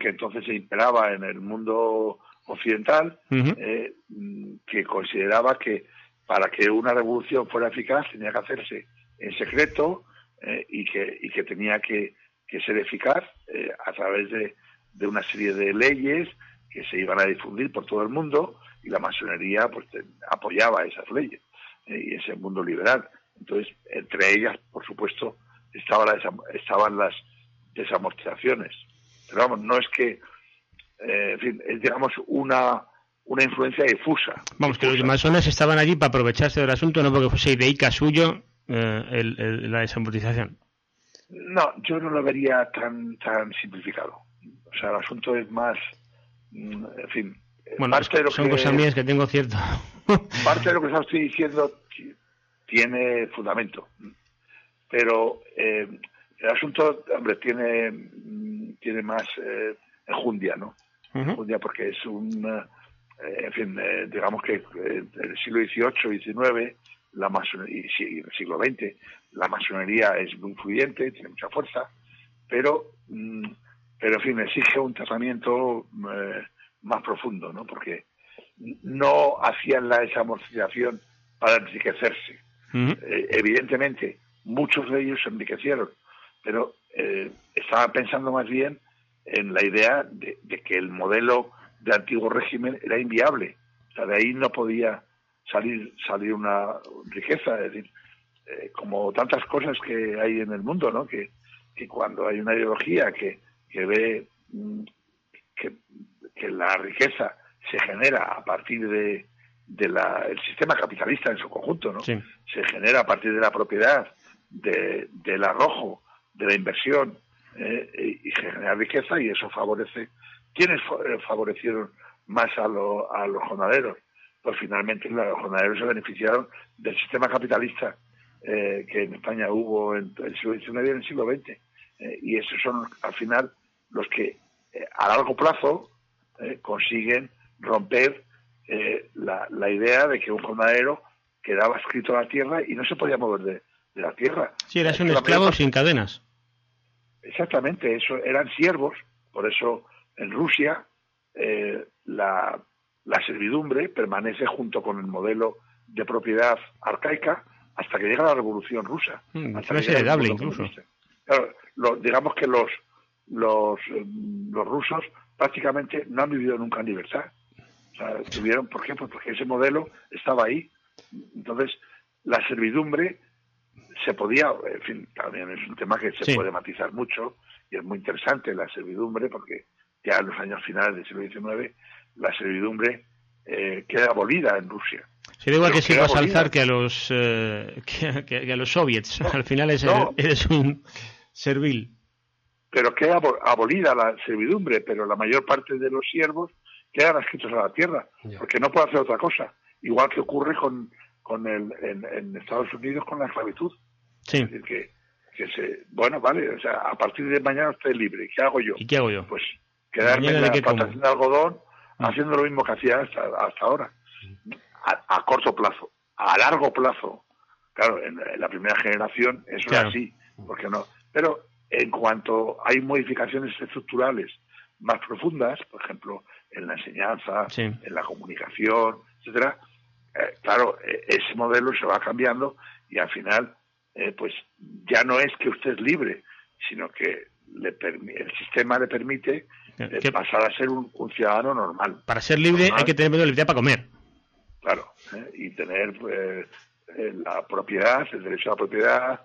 que entonces se imperaba en el mundo occidental, eh, que consideraba que para que una revolución fuera eficaz tenía que hacerse en secreto, eh, y, que, y que tenía que, ser eficaz eh, a través de, de, una serie de leyes que se iban a difundir por todo el mundo y la masonería pues apoyaba esas leyes y ese mundo liberal. Entonces, entre ellas, por supuesto, estaban las, estaban las desamortizaciones. Pero vamos, no es que, en fin, es digamos una, una influencia difusa. Vamos, que los masones estaban allí para aprovecharse del asunto, no porque fuese ideica suyo, eh, el, la desamortización? No, yo no lo vería tan, tan simplificado. O sea, el asunto es más, mm, en fin. Bueno, son cosas mías que tengo cierto. [laughs] parte de lo que estoy diciendo tiene fundamento. Pero eh, el asunto, hombre, tiene, tiene más eh, enjundia, ¿no? Enjundia porque es un, eh, en fin, digamos que en el siglo XVIII, XIX, la masonería, y en el siglo XX, la masonería es muy influyente, tiene mucha fuerza, pero, mm, pero en fin, exige un tratamiento eh, más profundo, ¿no? Porque no hacían la desamortización para enriquecerse. Eh, evidentemente, muchos de ellos se enriquecieron, pero eh, estaban pensando más bien en la idea de, de, que el modelo de antiguo régimen era inviable. O sea, de ahí no podía salir, salir una riqueza, es decir, eh, como tantas cosas que hay en el mundo, ¿no? Que, que cuando hay una ideología que, que ve mm, que, que, la riqueza se genera a partir de, de la, el sistema capitalista en su conjunto, ¿no? Se genera a partir de la propiedad, de, del arrojo, de la inversión, eh, y se genera riqueza y eso favorece. ¿Quiénes eh, favorecieron más a, a los jornaleros? pues finalmente los jornaleros se beneficiaron del sistema capitalista eh, que en España hubo en el siglo XIX y en el siglo XX. Eh, y esos son al final los que eh, a largo plazo consiguen romper la, la, idea de que un jornalero quedaba escrito a la tierra y no se podía mover de, la tierra. Sí, eras un esclavo sin cadenas. Exactamente, eso eran siervos, por eso en Rusia la la servidumbre permanece junto con el modelo de propiedad arcaica hasta que llega la Revolución Rusa. Mm, hasta que heredable incluso. digamos que los, los, eh, los rusos prácticamente no han vivido nunca en libertad. O sea, tuvieron, ¿por qué? Pues porque ese modelo estaba ahí. Entonces, la servidumbre se podía, en fin, también es un tema que se puede matizar mucho y es muy interesante la servidumbre porque ya en los años finales del siglo XIX la servidumbre eh, queda abolida en Rusia. Sería igual Pero que sirva queda abolida. Salzar que a los eh, que, que- que a los soviets. Al final es, no. eres un servil. pero queda abo- abolida la servidumbre, pero la mayor parte de los siervos quedan adscritos a la tierra, porque no puede hacer otra cosa. Igual que ocurre con, con el, en, en Estados Unidos con la esclavitud. Sí. Es decir, que, que se, bueno, vale, o sea, a partir de mañana usted es libre. ¿Qué hago yo? ¿Y qué hago yo? Pues quedarme en la plantación de algodón haciendo lo mismo que hacía hasta, hasta ahora. A, a corto plazo. A largo plazo. Claro, en, en la primera generación eso Claro. es así. Porque no. Pero en cuanto hay modificaciones estructurales más profundas, por ejemplo, en la enseñanza, Sí. en la comunicación, etcétera, eh, claro, eh, ese modelo se va cambiando y al final, eh, pues ya no es que usted es libre, sino que le el sistema le permite eh, ¿Qué- pasar a ser un, un ciudadano normal, Para ser libre Normal. hay que tener menos libertad para comer. claro, ¿eh? y tener la propiedad, el derecho a la propiedad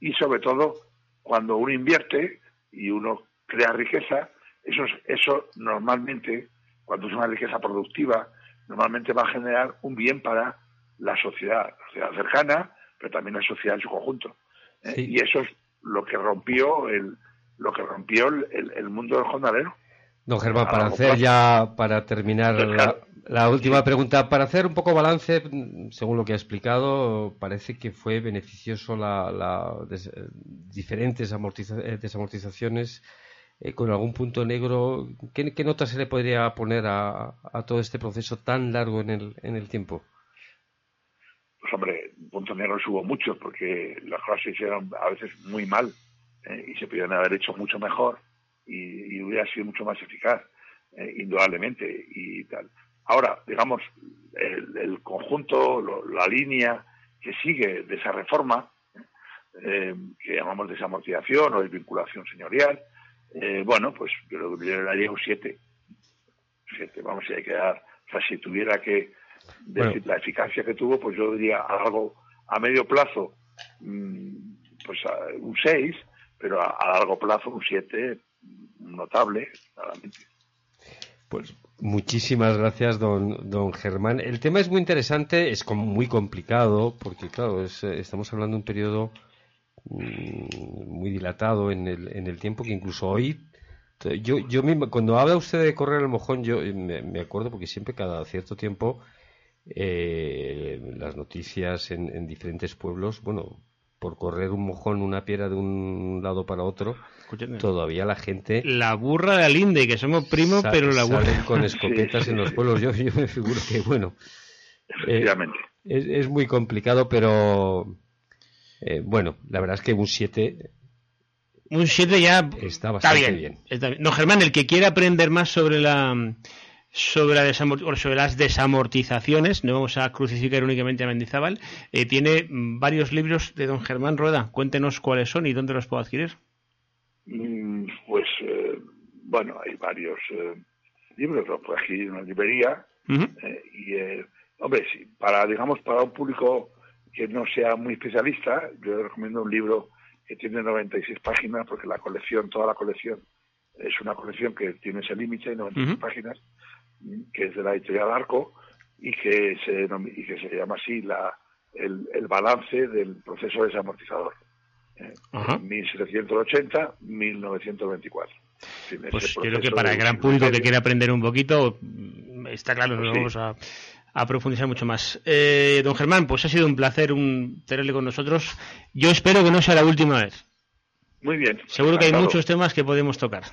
y sobre todo cuando uno invierte y uno crea riqueza, eso, es- eso normalmente, cuando es una riqueza productiva, normalmente va a generar un bien para la sociedad, la sociedad cercana, pero también la sociedad en su conjunto. ¿eh? Sí. Y eso es lo que rompió el lo que rompió el, el- el mundo del jornalero. Don Germán, para hacer ya, para terminar la, última pregunta, para hacer un poco balance, según lo que ha explicado, parece que fue beneficioso la, la des- diferentes amortiza- eh, desamortizaciones eh, con algún punto negro. ¿Qué, qué nota se le podría poner a, a todo este proceso tan largo en el, en el tiempo? pues hombre, puntos negros hubo muchos porque las cosas se hicieron a veces muy mal ¿eh? y se pudieron haber hecho mucho mejor y, hubiera sido mucho más eficaz, eh, indudablemente y tal. Ahora, digamos, el, el conjunto, lo- la línea que sigue de esa reforma, que llamamos desamortización o desvinculación señorial, eh, bueno, pues yo le daría un 7. Siete, vamos, si hay que dar, o sea, si tuviera que decir Bueno. la eficacia que tuvo, pues yo diría algo a medio plazo, mm, pues a- un 6, pero a, a largo plazo un 7 notable, claramente. Pues muchísimas gracias, don, don Germán. El tema es muy interesante, es com- muy complicado, porque claro, es, eh, estamos hablando de un periodo muy dilatado en el, en el tiempo que incluso hoy yo, yo mismo, cuando habla usted de correr el mojón, yo eh, me, me acuerdo porque siempre cada cierto tiempo eh, las noticias en, en diferentes pueblos, bueno, por correr un mojón, una piedra de un lado para otro, Escúchame. todavía la gente La burra de Alinde, que somos primos, sa- pero la burra. [laughs] con escopetas Sí, en los pueblos. Yo, yo me figuro que, bueno, eh, Efectivamente. es, es muy complicado, pero eh, bueno, la verdad es que un 7 Un 7 ya está está bastante bien. bien. Está bien. No, Germán, el que quiera aprender más sobre la sobre, la sobre las desamortizaciones, no vamos a crucificar únicamente a Mendizábal, eh, tiene varios libros de don Germán Rueda. Cuéntenos cuáles son y dónde los puedo adquirir. Mm, Pues, eh, bueno, hay varios eh, libros, los puedes adquirir en una librería. Eh, y, eh, hombre, sí, para, digamos, para un público que no sea muy especialista, yo le recomiendo un libro que tiene 96 páginas, porque la colección, toda la colección, es una colección que tiene ese límite, 96 Ujú. páginas, mm, que es de la editorial Arco, y que se, y que se llama así la, el, el balance del proceso desamortizador. eh, Ajá. 1780-1924. En fin, Pues yo creo que para de el gran público que quiera aprender un poquito, mm, está claro, Pues vamos sí. a, a profundizar mucho más. Eh, don Germán, pues ha sido un placer un, tenerle con nosotros. Yo espero que no sea la última vez. Muy bien. Seguro que hay muchos temas que podemos tocar.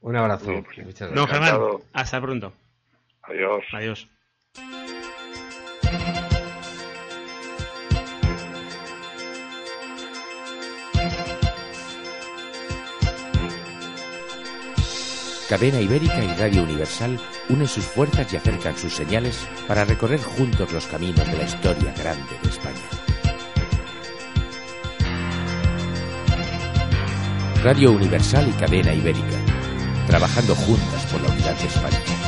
Un abrazo. Muy bien, pues, Muchas Don. Germán, Encantado. hasta pronto. Adiós. Adiós. Cadena Ibérica y Radio Universal unen sus fuerzas y acercan sus señales para recorrer juntos los caminos de la historia grande de España. Radio Universal y Cadena Ibérica, trabajando juntas por la unidad de España.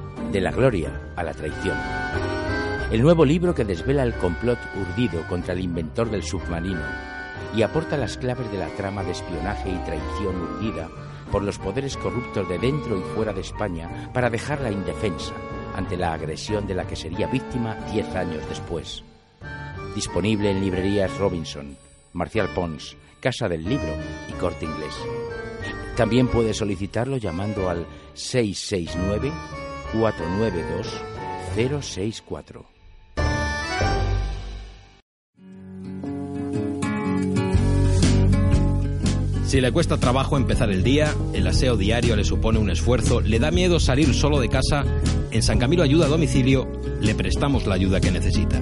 de la gloria a la traición. El nuevo libro que desvela el complot urdido contra el inventor del submarino y aporta las claves de la trama de espionaje y traición urdida por los poderes corruptos de dentro y fuera de España para dejarla indefensa ante la agresión de la que sería víctima diez años después. Disponible en librerías Robinson, Marcial Pons, Casa del Libro y Corte Inglés. También puede solicitarlo llamando al 669 492 064. Si le cuesta trabajo empezar el día, el aseo diario le supone un esfuerzo, le da miedo salir solo de casa, en San Camilo Ayuda a Domicilio le prestamos la ayuda que necesita.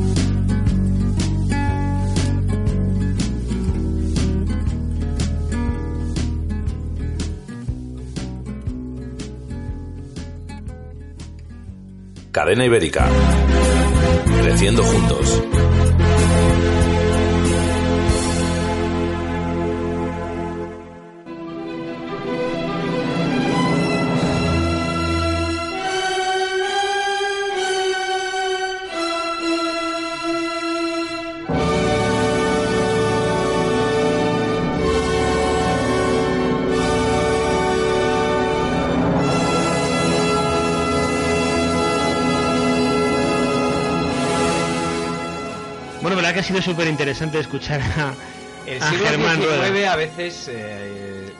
Cadena Ibérica. Creciendo juntos. Ha sido súper interesante escuchar a, El siglo XIX a veces eh,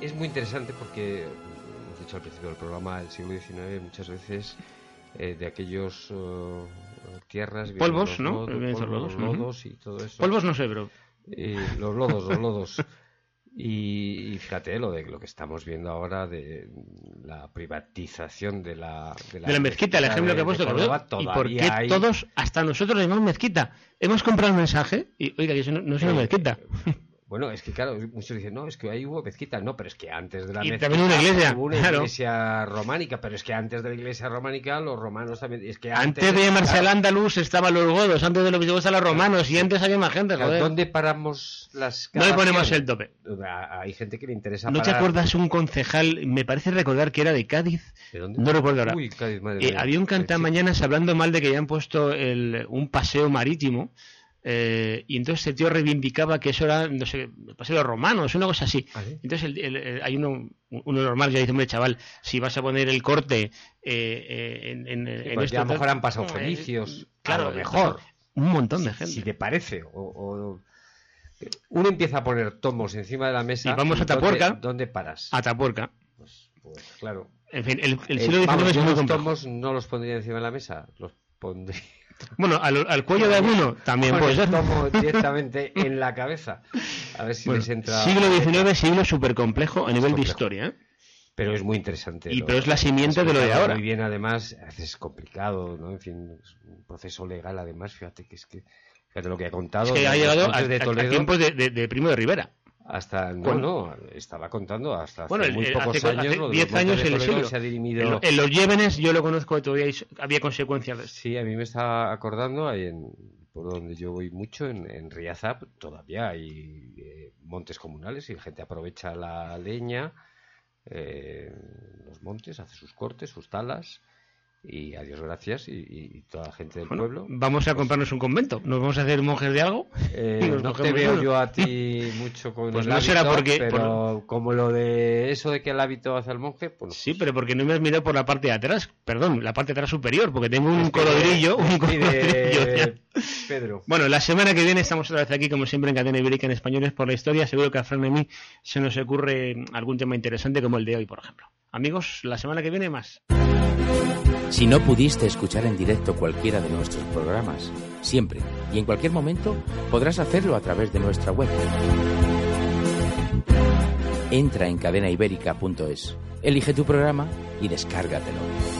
es muy interesante porque, hemos dicho al principio del programa, el siglo XIX muchas veces eh, de aquellos eh, tierras... Polvos, ¿no? lodos, polvos, lodos, lodos y todo eso. Polvos no sé, pero Y los lodos, los lodos. [laughs] Y, y fíjate lo de lo que estamos viendo ahora de la privatización de la de la mezquita, el ejemplo que he de- puesto. de Córdoba, ¿Y por qué hay- todos, hasta nosotros, llamamos mezquita? Hemos comprado un mensaje y, oiga, que eso no, no es una Eh, mezquita. [laughs] Bueno, es que claro, muchos dicen, no, es que ahí hubo mezquita. No, pero es que antes de la Y mezquita también una iglesia, hubo una claro. iglesia románica, pero es que antes de la iglesia románica los romanos también... Es que antes, Antes de llamarse al Andaluz estaban los godos, antes de los visigodos estaban los romanos y antes había más gente, joder. ¿Dónde paramos las No le ponemos el tope. A- Hay gente que le interesa ¿No te acuerdas un concejal, me parece recordar que era de Cádiz? ¿De dónde? No recuerdo ahora. Uy, Cádiz, madre Eh, mía. había un Sí. cantamañanas hablando mal de que habían puesto el- un paseo marítimo eh, y entonces el tío reivindicaba que eso era, no sé, de los romanos, una cosa así. ¿Ah, sí? Entonces el- el- el- hay uno, uno normal que dice, hombre, chaval, si vas a poner el corte eh, eh, en, en, en pues esto, ya a lo mejor han pasado Eh, fenicios. claro, a lo mejor. Un montón de gente. Si te parece. O, o- Uno empieza a poner tomos encima de la mesa. Y vamos a ¿dónde- Tapuerca. ¿Dónde paras? Atapuerca. Pues, pues, claro. En fin, el, Eh, siglo XIX es muy complejo. tomos no los pondría encima de la mesa, los pondría. Bueno, al, al cuello de alguno también el ser. tomo [laughs] directamente en la cabeza. A ver si Bueno, les entra. siglo XIX, siglo súper complejo a nivel de historia. ¿eh? Pero es muy interesante. Y pero es la simiente de lo de ahora. Muy bien, además, es complicado, ¿no? En fin, es un proceso legal, además, fíjate que es que. Fíjate lo que ha contado. Es que ha llegado a, de a- a Toledo tiempos de, de- de Primo de Rivera. Hasta. No, no, estaba contando hasta hace Bueno, muy el- pocos hace, años. hace lo de los 10 Montes años el siglo. se ha dirimido. En, en los Llévenes yo lo conozco todavía había consecuencias de. Sí, a mí me está acordando ahí en, por donde yo voy mucho, en, en Riazap, todavía hay eh, montes comunales y la gente aprovecha la leña, eh, los montes, hace sus cortes, sus talas y a Dios gracias y, y toda la gente del pueblo. Vamos a comprarnos un convento. ¿Nos vamos a hacer monjes de algo? Eh, no te veo yo a ti mucho con Pues el no hábito, será porque- pero como lo de eso de que el hábito hace al monje, pues Sí, pero porque no me has mirado por la parte de atrás. Perdón, la parte de atrás superior, porque tengo un colodrillo. Un. Pedro. Bueno, la semana que viene estamos otra vez aquí, como siempre, en Cadena Ibérica en Españoles por la Historia. Seguro que a Fran y a mí se nos ocurre algún tema interesante como el de hoy, por ejemplo. Amigos, la semana que viene más. Si no pudiste escuchar en directo cualquiera de nuestros programas, siempre y en cualquier momento podrás hacerlo a través de nuestra web. Entra en cadenaibérica.es, elige tu programa y descárgatelo.